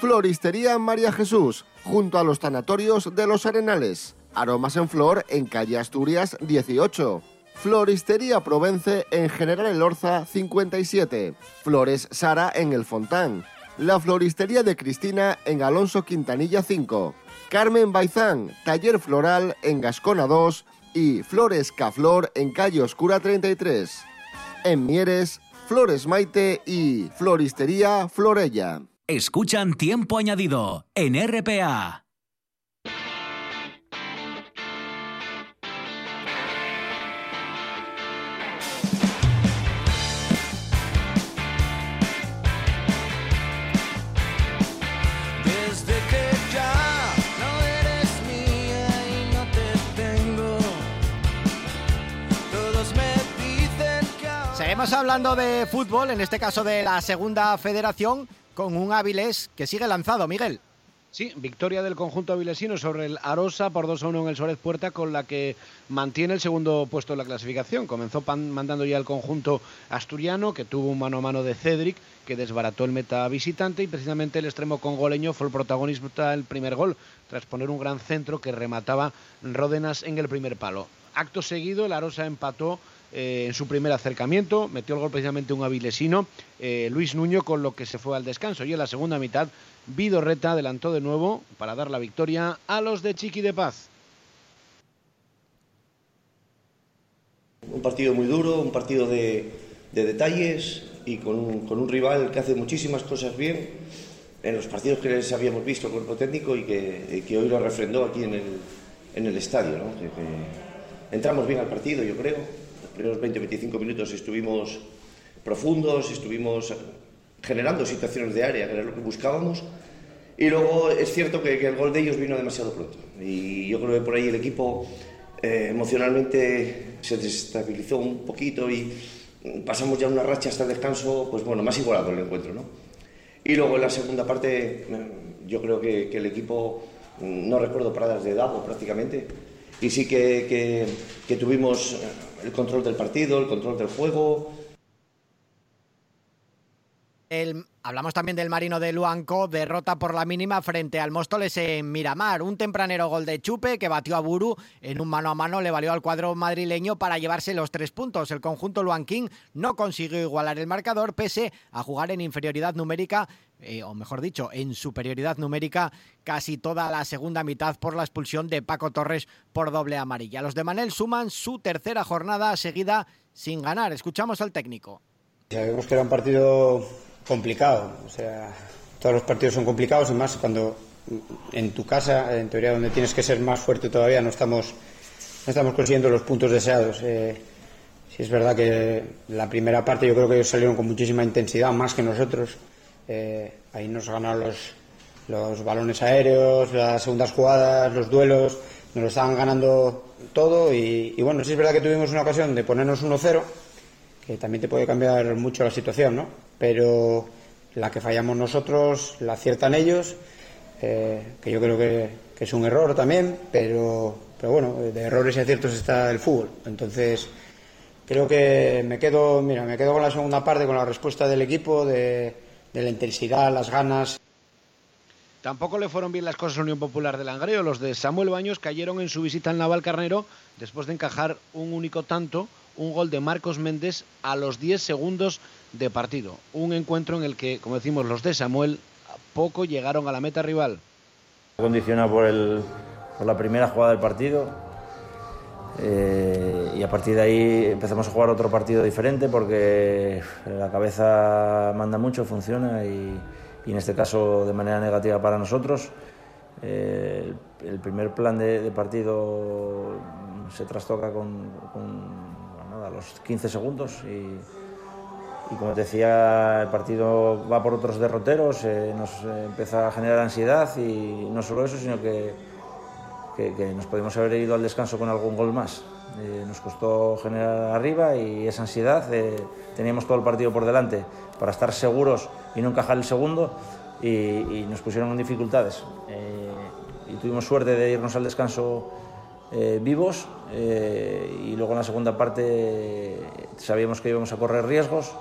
Floristería María Jesús, junto a los tanatorios de los Arenales. Aromas en flor en calle Asturias 18. Floristería Provence en General Elorza 57. Flores Sara en El Fontán. La Floristería de Cristina en Alonso Quintanilla 5. Carmen Baizán, Taller Floral en Gascona 2 y Flores Caflor en Calle Oscura 33. En Mieres, Flores Maite y Floristería Florella. Escuchan Tiempo Añadido en RPA. Hablando de fútbol, en este caso de la segunda federación, con un Áviles que sigue lanzado, Miguel. Sí, victoria del conjunto avilesino sobre el Arosa por 2 a 1 en el Suárez Puerta, con la que mantiene el segundo puesto en la clasificación. Comenzó mandando ya el conjunto asturiano, que tuvo un mano a mano de Cedric, que desbarató el meta visitante, y precisamente el extremo congoleño fue el protagonista del primer gol, tras poner un gran centro que remataba Ródenas en el primer palo. Acto seguido, el Arosa empató eh, en su primer acercamiento, metió el gol precisamente un avilesino, eh, Luis Nuño, con lo que se fue al descanso. Y en la segunda mitad, Vidorreta adelantó de nuevo para dar la victoria a los de Chiqui de Paz. Un partido muy duro, un partido de, de detalles y con un, rival que hace muchísimas cosas bien en los partidos que les habíamos visto cuerpo técnico y que, hoy lo refrendó aquí en el, estadio. entramos bien al partido, yo creo. Primeros 20-25 minutos estuvimos profundos, estuvimos generando situaciones de área, que era lo que buscábamos. Y luego es cierto que, que el gol de ellos vino demasiado pronto. Y yo creo que por ahí el equipo eh, emocionalmente se desestabilizó un poquito y pasamos ya una racha hasta el descanso, pues bueno, más igualado el encuentro, ¿no? Y luego en la segunda parte, mm, yo creo que, que el equipo, mm, no recuerdo paradas de Davo prácticamente, y sí que, que, que tuvimos eh, el control del partido, el control del juego. Hablamos también del Marino de Luanco, derrota por la mínima frente al Móstoles en Miramar. Un tempranero gol de Chupe que batió a Buru en un mano a mano le valió al cuadro madrileño para llevarse los tres puntos. El conjunto luanquín no consiguió igualar el marcador pese a jugar en inferioridad numérica. Eh, o mejor dicho, en superioridad numérica casi toda la segunda mitad por la expulsión de Paco Torres por doble amarilla. Los de Manel suman su tercera jornada seguida sin ganar. Escuchamos al técnico. Sabemos que era un partido complicado, o sea, todos los partidos son complicados y más cuando en tu casa, en teoría donde tienes que ser más fuerte todavía, no estamos, no estamos consiguiendo los puntos deseados. Eh, sí es verdad que la primera parte yo creo que ellos salieron con muchísima intensidad, más que nosotros. Eh, ahí nos ganaron los, los balones aéreos, las segundas jugadas, los duelos, nos lo estaban ganando todo y, bueno, sí es verdad que tuvimos una ocasión de ponernos 1-0 que también te puede cambiar mucho la situación, ¿no? Pero la que fallamos nosotros la aciertan ellos, eh, que yo creo que, que es un error también, pero, pero bueno, de errores y aciertos está el fútbol. Entonces, creo que me quedo, mira, me quedo con la segunda parte, con la respuesta del equipo, de, de la intensidad, las ganas. Tampoco le fueron bien las cosas a Unión Popular de Langreo. Los de Samuel Baños cayeron en su visita al Naval Carnero después de encajar un único tanto, un gol de Marcos Méndez a los 10 segundos de partido. Un encuentro en el que, como decimos, los de Samuel poco llegaron a la meta rival. Condicionado por, el, por la primera jugada del partido. Eh, y a partir de ahí empezamos a jugar otro partido diferente porque la cabeza manda mucho, funciona y, y en este caso de manera negativa para nosotros. Eh, el, primer plan de, partido se trastoca con, con, nada, los 15 segundos y, como te decía, el partido va por otros derroteros, eh, nos empieza a generar ansiedad y no solo eso, sino que, que, nos podemos haber ido al descanso con algún gol más. Eh, nos costó generar arriba y esa ansiedad, teníamos todo el partido por delante para estar seguros y no encajar el segundo y, nos pusieron en dificultades. Eh, y tuvimos suerte de irnos al descanso eh, vivos y luego en la segunda parte sabíamos que íbamos a correr riesgos,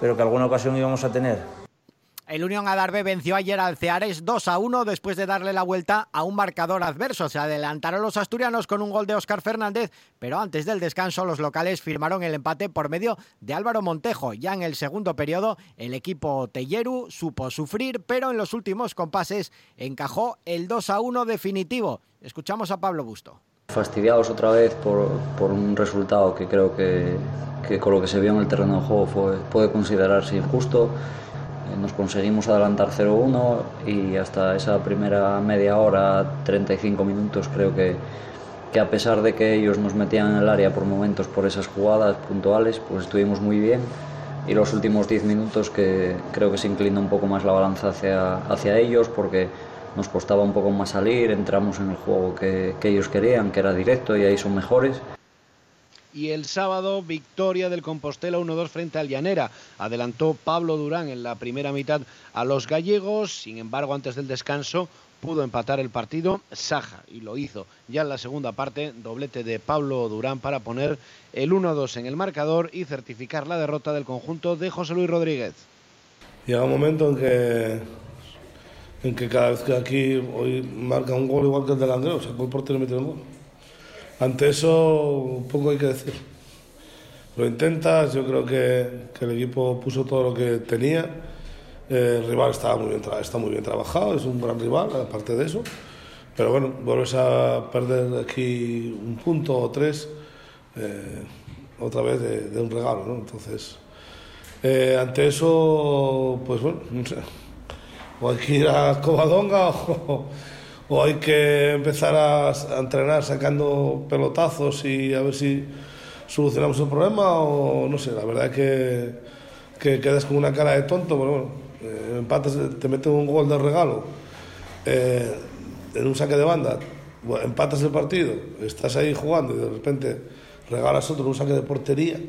pero que alguna ocasión íbamos a tener. El Unión Adarve venció ayer al Ceares 2 a 1 después de darle la vuelta a un marcador adverso. Se adelantaron los asturianos con un gol de Óscar Fernández, pero antes del descanso los locales firmaron el empate por medio de Álvaro Montejo. Ya en el segundo periodo el equipo Telleru supo sufrir, pero en los últimos compases encajó el 2 a 1 definitivo. Escuchamos a Pablo Busto. fastidiados otra vez por, por un resultado que creo que, que con lo que se vio en el terreno de juego fue, puede considerarse injusto. Nos conseguimos adelantar 0-1 y hasta esa primera media hora, 35 minutos, creo que, que a pesar de que ellos nos metían en el área por momentos por esas jugadas puntuales, pues estuvimos muy bien. Y los últimos 10 minutos que creo que se inclina un poco más la balanza hacia, hacia ellos porque nos costaba un poco más salir, entramos en el juego que, que ellos querían, que era directo y ahí son mejores. Y el sábado, victoria del Compostela 1-2 frente al Llanera. Adelantó Pablo Durán en la primera mitad a los gallegos. Sin embargo, antes del descanso pudo empatar el partido Saja y lo hizo ya en la segunda parte. Doblete de Pablo Durán para poner el 1-2 en el marcador y certificar la derrota del conjunto de José Luis Rodríguez. Llega un momento en que, en que cada vez que aquí hoy marca un gol igual que el del Andreu, sacó el portero metió el gol. Ante eso, poco hay que decir. Lo intentas, yo creo que, que el equipo puso todo lo que tenía. Eh, el rival está muy, bien, está muy bien trabajado, es un gran rival, aparte de eso. Pero bueno, vuelves a perder aquí un punto o tres, eh, otra vez de, de, un regalo, ¿no? Entonces, eh, ante eso, pues bueno, no sé, o hay que ir a Covadonga o, ou hai que empezar a, a entrenar sacando pelotazos e a ver si solucionamos o problema ou non sei, a verdade é que que quedas con unha cara de tonto, pero bueno, eh, empatas, te meten un gol de regalo eh, en un saque de banda, empatas el partido, estás aí jugando e de repente regalas outro un saque de portería,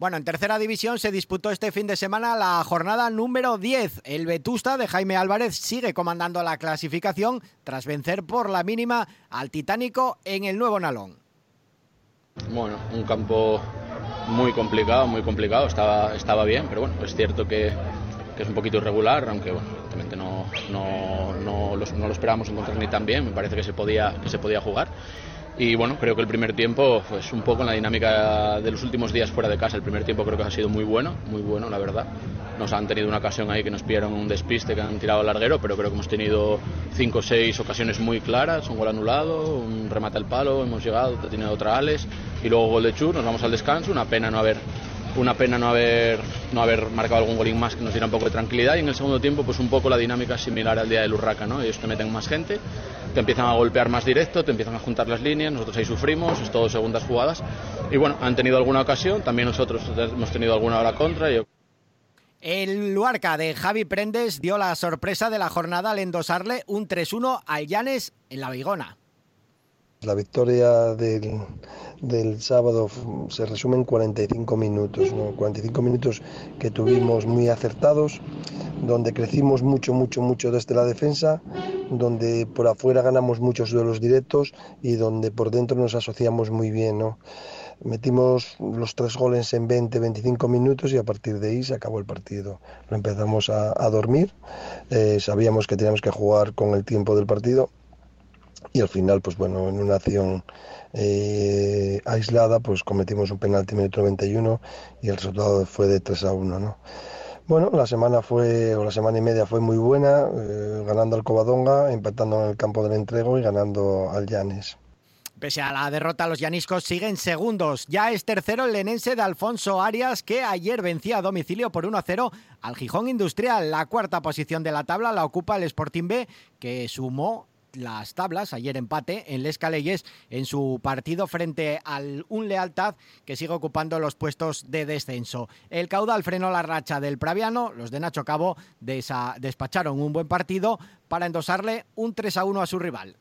Bueno, en tercera división se disputó este fin de semana la jornada número 10. El Vetusta de Jaime Álvarez sigue comandando la clasificación tras vencer por la mínima al Titánico en el Nuevo Nalón. Bueno, un campo muy complicado, muy complicado, estaba, estaba bien, pero bueno, es cierto que, es un poquito irregular, aunque bueno, evidentemente no, no, no lo esperábamos encontrar ni tan bien, me parece que se podía, que se podía jugar. Y bueno, creo que el primer tiempo, pues un poco en la dinámica de los últimos días fuera de casa, el primer tiempo creo que ha sido muy bueno, muy bueno, la verdad. Nos han tenido una ocasión ahí que nos pillaron un despiste, que han tirado al larguero, pero creo que hemos tenido cinco o seis ocasiones muy claras, un gol anulado, un remate al palo, hemos llegado, tenido otra Ales, y luego gol de Chur, nos vamos al descanso, una pena no haber una pena no haber, no haber marcado algún golín más que nos diera un poco de tranquilidad y en el segundo tiempo pues un poco la dinámica similar al día del Urraca, ¿no? Ellos te meten más gente, te empiezan a golpear más directo, te empiezan a juntar las líneas, nosotros ahí sufrimos, es todo segundas jugadas y bueno, han tenido alguna ocasión, también nosotros hemos tenido alguna hora contra El Luarca de Javi Prendes dio la sorpresa de la jornada al endosarle un 3-1 al Llanes en la Vigona. La victoria del, del sábado se resume en 45 minutos, ¿no? 45 minutos que tuvimos muy acertados, donde crecimos mucho, mucho, mucho desde la defensa, donde por afuera ganamos muchos duelos directos y donde por dentro nos asociamos muy bien. ¿no? Metimos los tres goles en 20, 25 minutos y a partir de ahí se acabó el partido. Lo empezamos a, a dormir, eh, sabíamos que teníamos que jugar con el tiempo del partido y al final, pues bueno, en una acción eh, aislada, pues cometimos un penalti minuto 91 y el resultado fue de 3 a 1, ¿no? Bueno, la semana fue, o la semana y media fue muy buena, eh, ganando al Covadonga, empatando en el campo del entrego y ganando al Llanes. Pese a la derrota, los llaniscos siguen segundos. Ya es tercero el lenense de Alfonso Arias, que ayer vencía a domicilio por 1-0 al Gijón Industrial. La cuarta posición de la tabla la ocupa el Sporting B, que sumó las tablas, ayer empate en Les Caleyes en su partido frente al Un Lealtad que sigue ocupando los puestos de descenso. El caudal frenó la racha del Praviano, los de Nacho Cabo despacharon un buen partido para endosarle un 3 a 1 a su rival.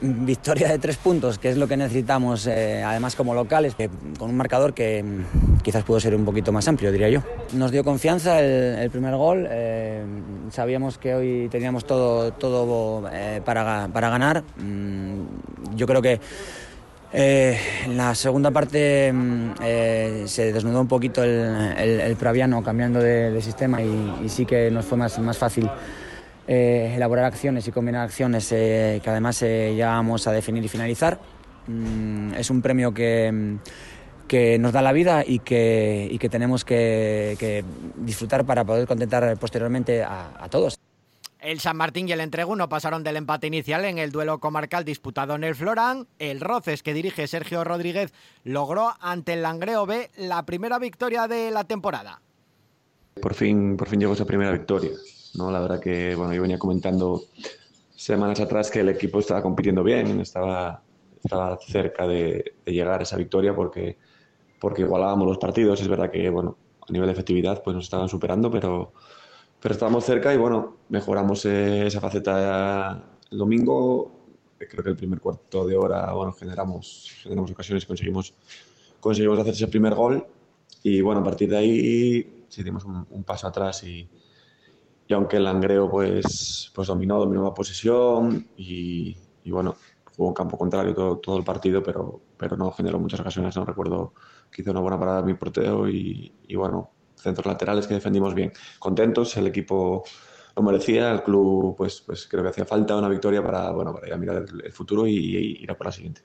Victoria de tres puntos, que es lo que necesitamos, eh, además como locales, que- con un marcador que mm, quizás pudo ser un poquito más amplio, diría yo. Nos dio confianza el, primer gol, eh, sabíamos que hoy teníamos todo, todo eh, para, para ganar. Mm, yo creo que eh, en la segunda parte mm, eh, se desnudó un poquito el, praviano cambiando de, de sistema y, y sí que nos fue más, más fácil eh, elaborar acciones y combinar acciones eh, que además eh, llegábamos a definir y finalizar. Mm, es un premio que, mm, que nos da la vida y que, y que tenemos que, que disfrutar para poder contentar posteriormente a, a todos. El San Martín y el Entrego no pasaron del empate inicial en el duelo comarcal disputado en el Florán. El Roces, que dirige Sergio Rodríguez, logró ante el Langreo B la primera victoria de la temporada. por fin, por fin llegó esa primera victoria. ¿No? La verdad que bueno, yo venía comentando semanas atrás que el equipo estaba compitiendo bien, estaba, estaba cerca de, llegar a esa victoria porque, porque igualábamos los partidos. Es verdad que bueno, a nivel de efectividad pues nos estaban superando, pero, pero estábamos cerca y bueno, mejoramos eh, esa faceta el domingo. Creo que el primer cuarto de hora bueno, generamos, generamos ocasiones conseguimos, conseguimos hacer ese primer gol. Y bueno, a partir de ahí sí dimos un paso atrás y, y aunque el Langreo pues, pues dominó, dominó la posesión y, y bueno, jugó en campo contrario todo, todo el partido, pero, pero no generó muchas ocasiones. No recuerdo que hizo una buena parada mi portero y, y bueno, centros laterales que defendimos bien. Contentos, el equipo lo merecía, el club pues, pues creo que hacía falta una victoria para, bueno, para ir a mirar el, el futuro y, y ir a por la siguiente.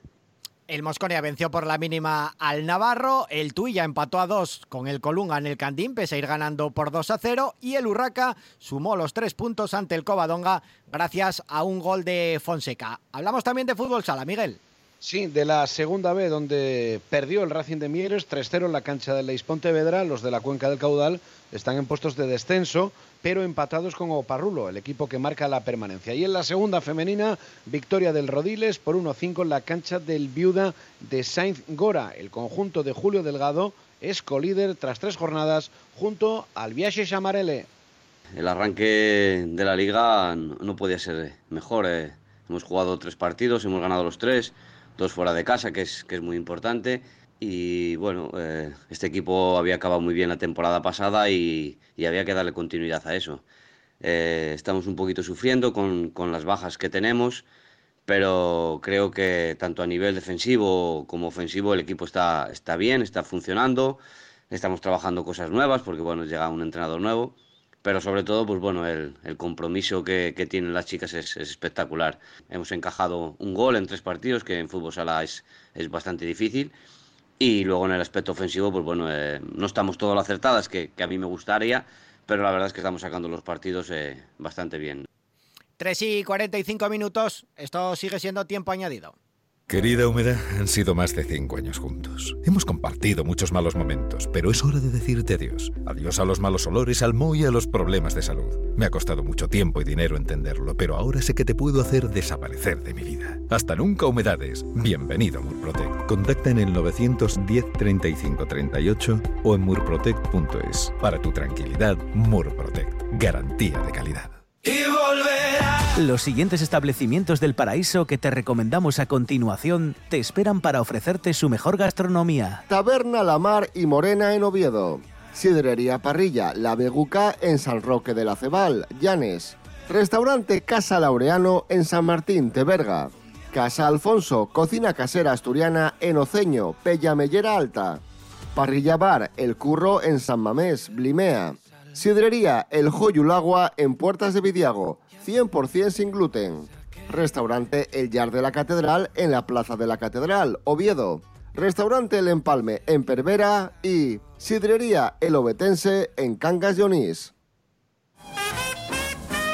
El Mosconia venció por la mínima al Navarro, el Tuilla empató a dos con el Colunga en el Candín, pese a ir ganando por 2 a 0, y el Urraca sumó los tres puntos ante el Covadonga gracias a un gol de Fonseca. Hablamos también de fútbol sala, Miguel. Sí, de la segunda B, donde perdió el Racing de Mieres 3-0 en la cancha del Leis Pontevedra. Los de la Cuenca del Caudal están en puestos de descenso, pero empatados con Oparrulo, el equipo que marca la permanencia. Y en la segunda femenina, victoria del Rodiles por 1-5 en la cancha del Viuda de Sainz Gora. El conjunto de Julio Delgado es colíder tras tres jornadas junto al Viaje Chamarele. El arranque de la liga no, podía ser mejor. eh. Hemos jugado tres partidos, hemos ganado los tres, dos fuera de casa, que es, que es muy importante. Y bueno, eh, este equipo había acabado muy bien la temporada pasada y, y había que darle continuidad a eso. Eh, estamos un poquito sufriendo con, con las bajas que tenemos, pero creo que tanto a nivel defensivo como ofensivo el equipo está, está bien, está funcionando. Estamos trabajando cosas nuevas porque bueno, llega un entrenador nuevo pero sobre todo, pues bueno, el, el compromiso que, que, tienen las chicas es, es, espectacular. Hemos encajado un gol en tres partidos, que en fútbol sala es, es bastante difícil. Y luego en el aspecto ofensivo, pues bueno, eh, no estamos todo lo acertadas que, que, a mí me gustaría, pero la verdad es que estamos sacando los partidos eh, bastante bien. 3 y 45 minutos, esto sigue siendo tiempo añadido. Querida Humedad, han sido más de cinco años juntos. Hemos compartido muchos malos momentos, pero es hora de decirte adiós. Adiós a los malos olores, al moho y a los problemas de salud. Me ha costado mucho tiempo y dinero entenderlo, pero ahora sé que te puedo hacer desaparecer de mi vida. Hasta nunca, Humedades. Bienvenido a Murprotec. Contacta en el 910 35 38 o en murprotec.es. Para tu tranquilidad, Murprotec. Garantía de calidad. Y volverá. Los siguientes establecimientos del paraíso que te recomendamos a continuación te esperan para ofrecerte su mejor gastronomía. Taberna La Mar y Morena en Oviedo. Sidrería Parrilla La Beguca en San Roque de la Cebal, Llanes. Restaurante Casa Laureano en San Martín, Teberga. Casa Alfonso, cocina casera asturiana en Oceño, Pella Mellera Alta. Parrilla Bar El Curro en San Mamés, Blimea. Sidrería El Joyulagua en Puertas de Vidiago, 100% sin gluten. Restaurante El Yar de la Catedral en la Plaza de la Catedral, Oviedo. Restaurante El Empalme en Pervera y Sidrería El Obetense en Cangas de Onís.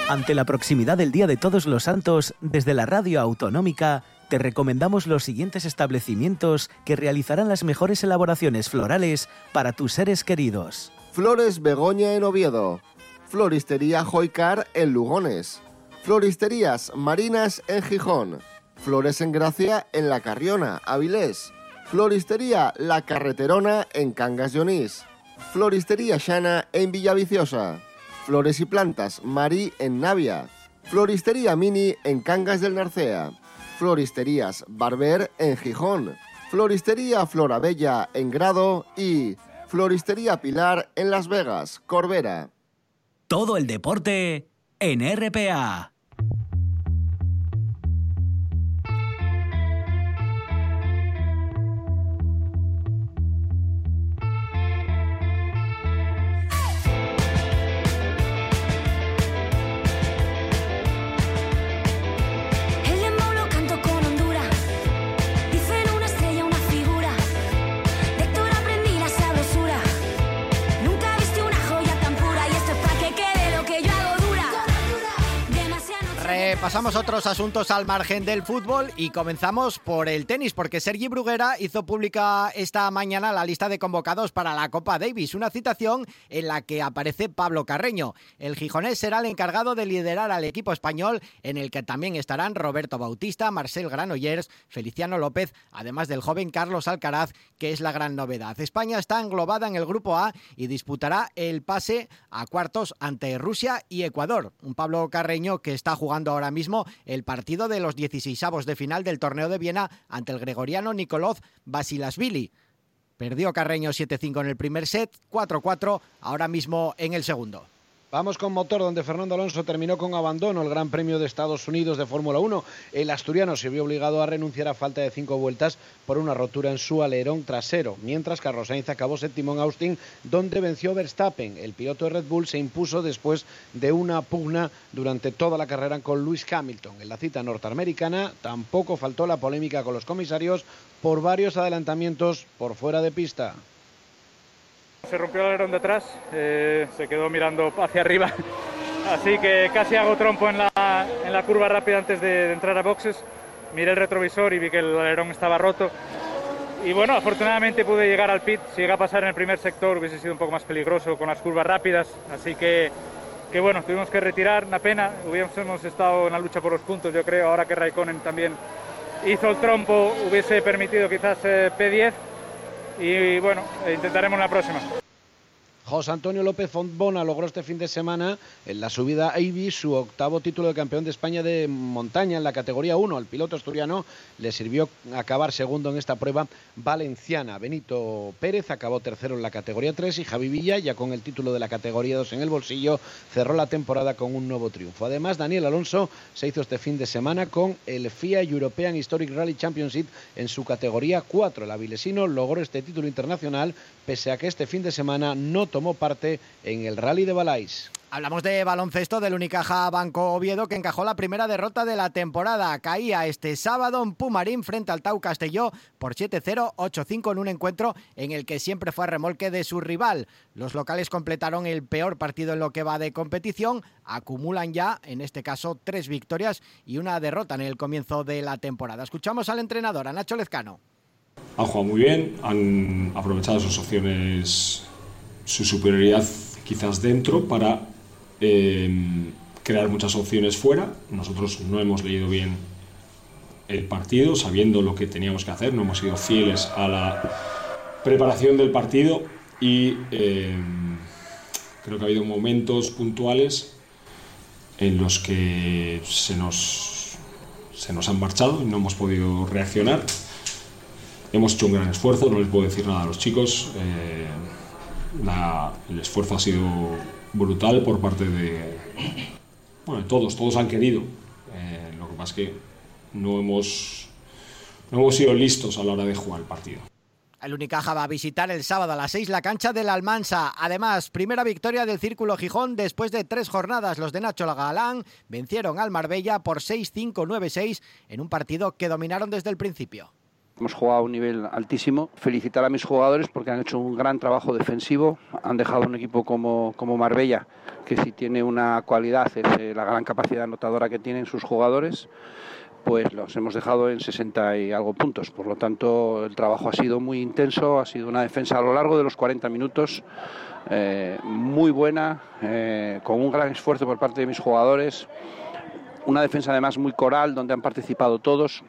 Ante la proximidad del Día de Todos los Santos, desde la Radio Autonómica te recomendamos los siguientes establecimientos que realizarán las mejores elaboraciones florales para tus seres queridos. Flores Begoña en Oviedo. Floristería Joicar en Lugones. Floristerías Marinas en Gijón. Flores en Gracia en La Carriona, Avilés. Floristería La Carreterona en Cangas de Onís. Floristería Shana en Villaviciosa. Flores y Plantas Marí en Navia. Floristería Mini en Cangas del Narcea. Floristerías Barber en Gijón. Floristería Florabella en Grado y Floristería Pilar en Las Vegas, Corbera. Todo el deporte en RPA. Repasamos otros asuntos al margen del fútbol y comenzamos por el tenis, porque Sergi Bruguera hizo pública esta mañana la lista de convocados para la Copa Davis, una citación en la que aparece Pablo Carreño. El gijonés será el encargado de liderar al equipo español, en el que también estarán Roberto Bautista, Marcel Granollers, Feliciano López, además del joven Carlos Alcaraz, que es la gran novedad. España está englobada en el grupo A y disputará el pase a cuartos ante Rusia y Ecuador. Un Pablo Carreño que está jugando ahora mismo el partido de los 16avos de final del torneo de Viena ante el gregoriano Nikolov Basilasvili. Perdió Carreño 7-5 en el primer set, 4-4 ahora mismo en el segundo. Vamos con motor, donde Fernando Alonso terminó con abandono el Gran Premio de Estados Unidos de Fórmula 1. El asturiano se vio obligado a renunciar a falta de cinco vueltas por una rotura en su alerón trasero, mientras Carlos Sainz acabó séptimo en Austin, donde venció Verstappen. El piloto de Red Bull se impuso después de una pugna durante toda la carrera con Lewis Hamilton. En la cita norteamericana tampoco faltó la polémica con los comisarios por varios adelantamientos por fuera de pista. Se rompió el alerón de atrás, eh, se quedó mirando hacia arriba, así que casi hago trompo en la, en la curva rápida antes de, de entrar a boxes. miré el retrovisor y vi que el alerón estaba roto. Y bueno, afortunadamente pude llegar al pit. Si llega a pasar en el primer sector hubiese sido un poco más peligroso con las curvas rápidas. Así que, que bueno, tuvimos que retirar, una pena. Hubiésemos estado en la lucha por los puntos, yo creo. Ahora que Raikkonen también hizo el trompo, hubiese permitido quizás eh, P10. Y bueno, intentaremos la próxima. José Antonio López Fontbona logró este fin de semana en la subida Avi su octavo título de campeón de España de montaña en la categoría 1. Al piloto asturiano le sirvió acabar segundo en esta prueba valenciana. Benito Pérez acabó tercero en la categoría 3 y Javi Villa, ya con el título de la categoría 2 en el bolsillo, cerró la temporada con un nuevo triunfo. Además, Daniel Alonso se hizo este fin de semana con el FIA European Historic Rally Championship en su categoría 4. El avilesino logró este título internacional pese a que este fin de semana no tomó parte en el Rally de Balais. Hablamos de baloncesto del Unicaja Banco Oviedo que encajó la primera derrota de la temporada. Caía este sábado en Pumarín frente al Tau Castelló por 7-0, 8-5 en un encuentro en el que siempre fue a remolque de su rival. Los locales completaron el peor partido en lo que va de competición. Acumulan ya, en este caso, tres victorias y una derrota en el comienzo de la temporada. Escuchamos al entrenador, a Nacho Lezcano. Han jugado muy bien, han aprovechado sus opciones, su superioridad quizás dentro para eh, crear muchas opciones fuera. Nosotros no hemos leído bien el partido, sabiendo lo que teníamos que hacer, no hemos sido fieles a la preparación del partido y eh, creo que ha habido momentos puntuales en los que se nos, se nos han marchado y no hemos podido reaccionar. Hemos hecho un gran esfuerzo, no les puedo decir nada a los chicos. eh, el esfuerzo ha sido brutal por parte de, bueno, todos, todos han querido. Eh, lo que pasa es que no hemos, no hemos sido listos a la hora de jugar el partido. El Unicaja va a visitar el sábado a las 6 la cancha del Almansa. Además, primera victoria del Círculo Gijón después de tres jornadas. Los de Nacho Galán vencieron al Marbella por 6-5-9-6 en un partido que dominaron desde el principio. Hemos jugado a un nivel altísimo. Felicitar a mis jugadores porque han hecho un gran trabajo defensivo. Han dejado un equipo como, como Marbella, que si tiene una cualidad es eh, la gran capacidad anotadora que tienen sus jugadores, pues los hemos dejado en 60 y algo puntos. Por lo tanto, el trabajo ha sido muy intenso, ha sido una defensa a lo largo de los 40 minutos eh, muy buena, eh, con un gran esfuerzo por parte de mis jugadores. Una defensa además muy coral, donde han participado todos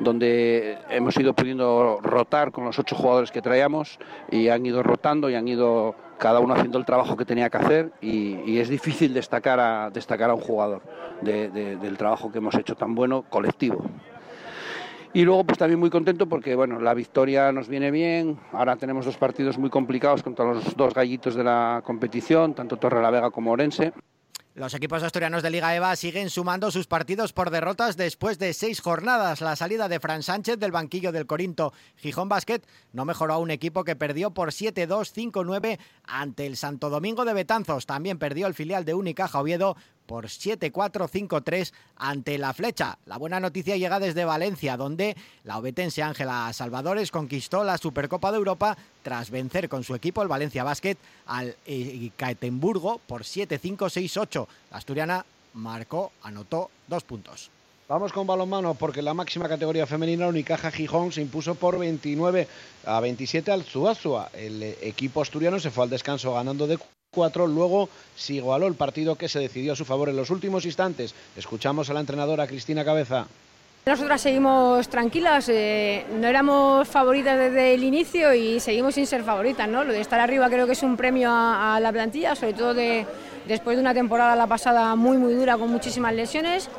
donde hemos ido pudiendo rotar con los ocho jugadores que traíamos y han ido rotando y han ido cada uno haciendo el trabajo que tenía que hacer y, es difícil destacar a, destacar a un jugador de- de- del trabajo que hemos hecho tan bueno colectivo. Y luego pues también muy contento porque bueno, la victoria nos viene bien, ahora tenemos dos partidos muy complicados contra los dos gallitos de la competición, tanto Torre la Vega como Orense. Los equipos asturianos de Liga EVA siguen sumando sus partidos por derrotas después de seis jornadas. La salida de Fran Sánchez del banquillo del Corinto Gijón Basket no mejoró a un equipo que perdió por 7-2, 5-9 ante el Santo Domingo de Betanzos. También perdió el filial de Unicaja Oviedo por 7-4, 5-3 ante la flecha. La buena noticia llega desde Valencia, donde la obetense Ángela Salvadores conquistó la Supercopa de Europa tras vencer con su equipo el Valencia Basket al Caetenburgo por 7-5, 6-8. La asturiana marcó, anotó dos puntos. Vamos con balonmano porque la máxima categoría femenina Unicaja Gijón se impuso por 29 a 27 al Zuazua. El equipo asturiano se fue al descanso ganando de 4, luego se igualó el partido que se decidió a su favor en los últimos instantes. Escuchamos a la entrenadora Cristina Cabeza. Nosotras seguimos tranquilas, eh, no éramos favoritas desde el inicio y seguimos sin ser favoritas, ¿no? Lo de estar arriba creo que es un premio a, a la plantilla, sobre todo de, después de una temporada la pasada muy muy dura con muchísimas lesiones.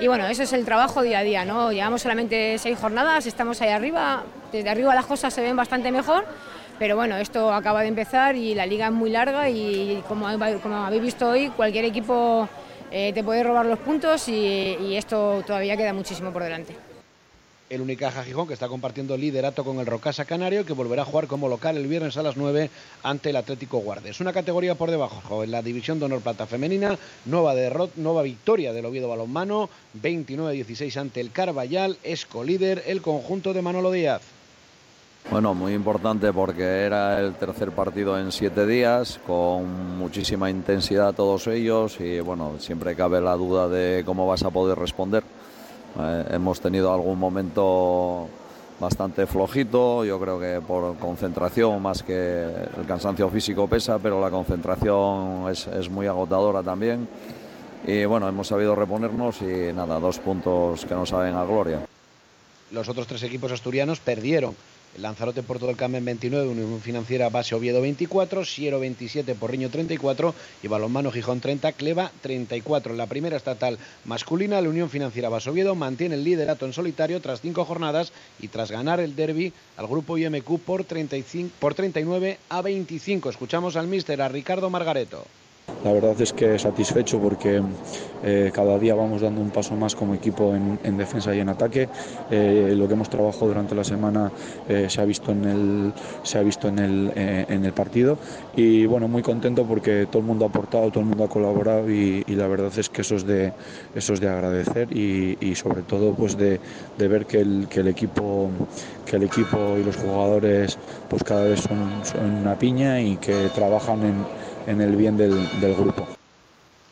Y bueno, eso es el trabajo día a día, ¿no? Llevamos solamente seis jornadas, estamos ahí arriba, desde arriba las cosas se ven bastante mejor, pero bueno, esto acaba de empezar y la liga es muy larga y como, habéis visto hoy, cualquier equipo eh, te puede robar los puntos y, y esto todavía queda muchísimo por delante. El Unicaja Gijón que está compartiendo liderato con el Rocasa Canario que volverá a jugar como local el viernes a las 9 ante el Atlético Guardes. Una categoría por debajo en la división de honor plata femenina, nueva, derrot, nueva victoria del Oviedo Balonmano, 29-16 ante el Carballal, es colíder el conjunto de Manolo Díaz. Bueno, muy importante porque era el tercer partido en siete días, con muchísima intensidad todos ellos y bueno, siempre cabe la duda de cómo vas a poder responder. Eh, hemos tenido algún momento bastante flojito, yo creo que por concentración más que el cansancio físico pesa, pero la concentración es, es muy agotadora también. Y bueno, hemos sabido reponernos y nada, dos puntos que nos saben a gloria. Los otros tres equipos asturianos perdieron. El Lanzarote Puerto del Carmen 29, Unión Financiera Base Oviedo 24, Siero 27, Porriño 34 y Balonmano Gijón 30, Cleva 34. En la primera estatal masculina, la Unión Financiera Base Oviedo mantiene el liderato en solitario tras cinco jornadas y tras ganar el derby al grupo IMQ por, 35, por 39 a 25. Escuchamos al míster, a Ricardo Margareto. La verdad es que satisfecho porque eh, cada día vamos dando un paso más como equipo en, en defensa y en ataque. Eh, lo que hemos trabajado durante la semana eh, se ha visto en el, se ha visto en el, en el partido y bueno, muy contento porque todo el mundo ha aportado, todo el mundo ha colaborado y, la verdad es que eso es de, eso es de agradecer y, y sobre todo pues de, de ver que el, que el equipo que el equipo y los jugadores pues cada vez son, son una piña y que trabajan en en el bien del, grupo.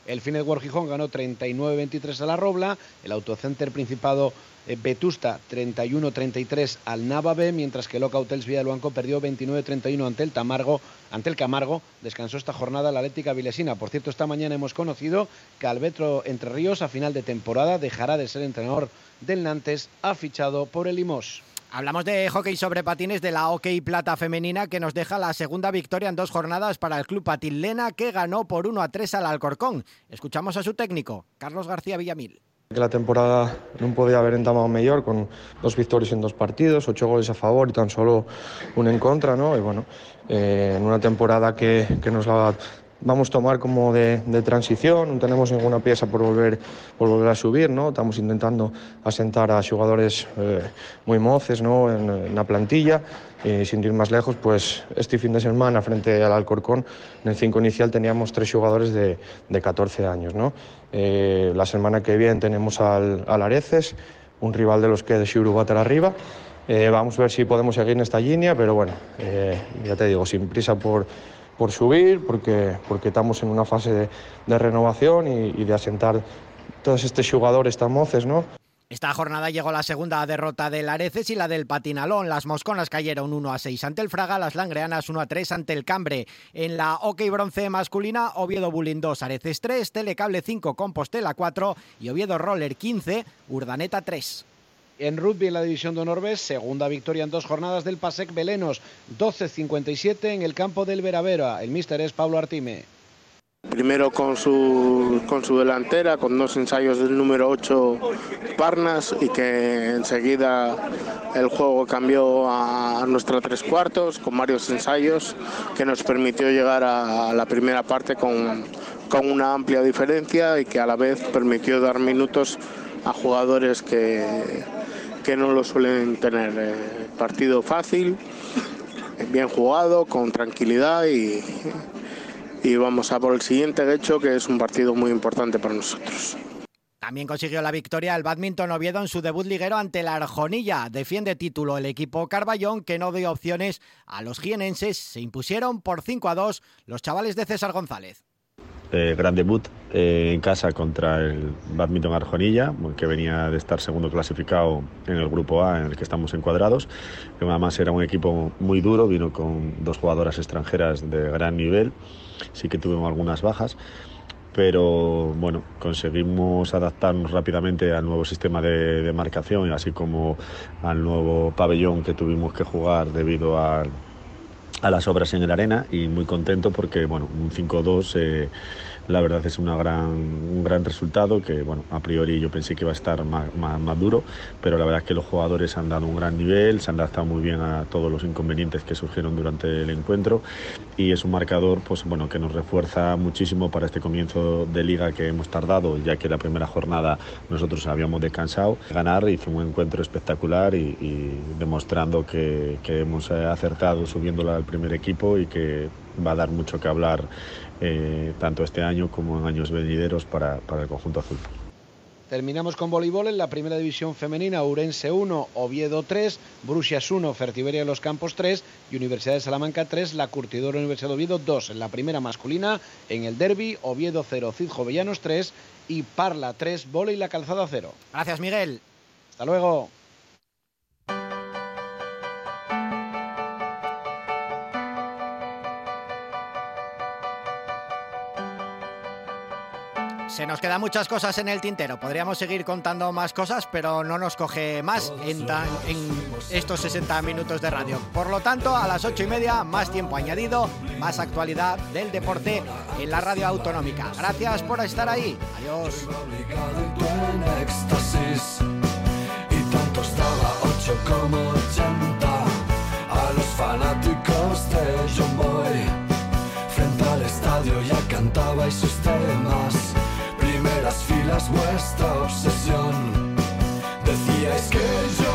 El Finetwork Gijón ganó 39-23 a la Robla, el Autocenter Principado eh, Vetusta 31-33 al Navabe, mientras que el Oca Hotels Villaluanco perdió 29-31 ante el Tamargo, ante el Camargo. Descansó esta jornada la Atlética Vilesina. Por cierto, esta mañana hemos conocido que Alberto Entre Ríos a final de temporada dejará de ser entrenador del Nantes, ha fichado por el Limos. Hablamos de hockey sobre patines de la OK Plata Femenina que nos deja la segunda victoria en dos jornadas para el Club Patín Lena que ganó por 1 a 3 al Alcorcón. Escuchamos a su técnico, Carlos García Villamil. Que la temporada non podía haber entamado mellor con dos victorias en dos partidos, ocho goles a favor y tan solo un en contra, ¿no? Y bueno, eh, en una temporada que, que nos la vamos a tomar como de, de, transición, non tenemos ninguna pieza por volver, por volver a subir, ¿no? estamos intentando asentar a xogadores eh, moi moces ¿no? en, la plantilla y sin ir más lejos, pues este fin de semana frente al Alcorcón, en el 5 inicial teníamos tres jugadores de, de 14 años. ¿no? Eh, la semana que viene tenemos al, al Areces, un rival de los que de Xiuru va arriba. Eh, vamos a ver si podemos seguir en esta línea, pero bueno, eh, ya te digo, sin prisa por, por subir, porque, porque estamos en una fase de, renovación y, de asentar todos estos jugadores tan moces, ¿no? Esta jornada llegó la segunda derrota del Areces y la del Patinalón. Las mosconas cayeron 1 a 6 ante el Fraga, las langreanas 1 a 3 ante el Cambre. En la OK Bronce masculina, Oviedo Bullying 2, Areces 3, Telecable 5, Compostela 4 y Oviedo Roller 15, Urdaneta 3. En rugby en la división de honor B, segunda victoria en dos jornadas del Pasec Belenos, 12-57 en el campo del Veravera. El míster es Pablo Artime. Primero con su, con su delantera, con dos ensayos del número 8 Parnas y que enseguida el juego cambió a nuestra tres cuartos con varios ensayos que nos permitió llegar a la primera parte con, con una amplia diferencia y que a la vez permitió dar minutos a jugadores que, que no lo suelen tener. Eh, partido fácil, bien jugado, con tranquilidad y, y vamos a por el siguiente hecho que es un partido muy importante para nosotros. También consiguió la victoria el Badminton Oviedo en su debut liguero ante la Arjonilla. Defiende título el equipo Carballón que no dio opciones a los jienenses. Se impusieron por 5 a 2 los chavales de César González. Eh, gran debut eh, en casa contra el Badminton Arjonilla, que venía de estar segundo clasificado en el grupo A en el que estamos encuadrados. Que además era un equipo muy duro, vino con dos jugadoras extranjeras de gran nivel, sí que tuvimos algunas bajas, pero bueno, conseguimos adaptarnos rápidamente al nuevo sistema de, de marcación, así como al nuevo pabellón que tuvimos que jugar debido a a las obras en el arena y muy contento porque bueno un 5-2 eh, la verdad es una gran, un gran resultado que bueno a priori yo pensé que iba a estar más, más, más, duro pero la verdad es que los jugadores han dado un gran nivel se han adaptado muy bien a todos los inconvenientes que surgieron durante el encuentro y es un marcador pues bueno que nos refuerza muchísimo para este comienzo de liga que hemos tardado ya que la primera jornada nosotros habíamos descansado. Ganar fue un encuentro espectacular y, demostrando que, que hemos acertado subiéndola al primer equipo y que va a dar mucho que hablar eh, tanto este año como en años venideros para, para el conjunto azul. Terminamos con voleibol en la primera división femenina, Urense 1, Oviedo 3, Bruxias 1, Fertiberia de los Campos 3 y Universidad de Salamanca 3, la Curtidora Universidad de Oviedo 2. En la primera masculina, en el derby, Oviedo 0, Cid Jovellanos 3 y Parla 3, Vole y la Calzada 0. Gracias, Miguel. Hasta luego. Se nos quedan muchas cosas en el tintero. Podríamos seguir contando más cosas, pero no nos coge más en, estos 60 minutos de radio. Por lo tanto, a las 8 y media, más tiempo añadido, más actualidad del deporte en la radio autonómica. Gracias por estar ahí. Adiós. en éxtasis y tanto estaba 8 como 80 a los fanáticos de John Boy frente al estadio ya cantabais sus temas eras vuestra obsesión. Decíais que yo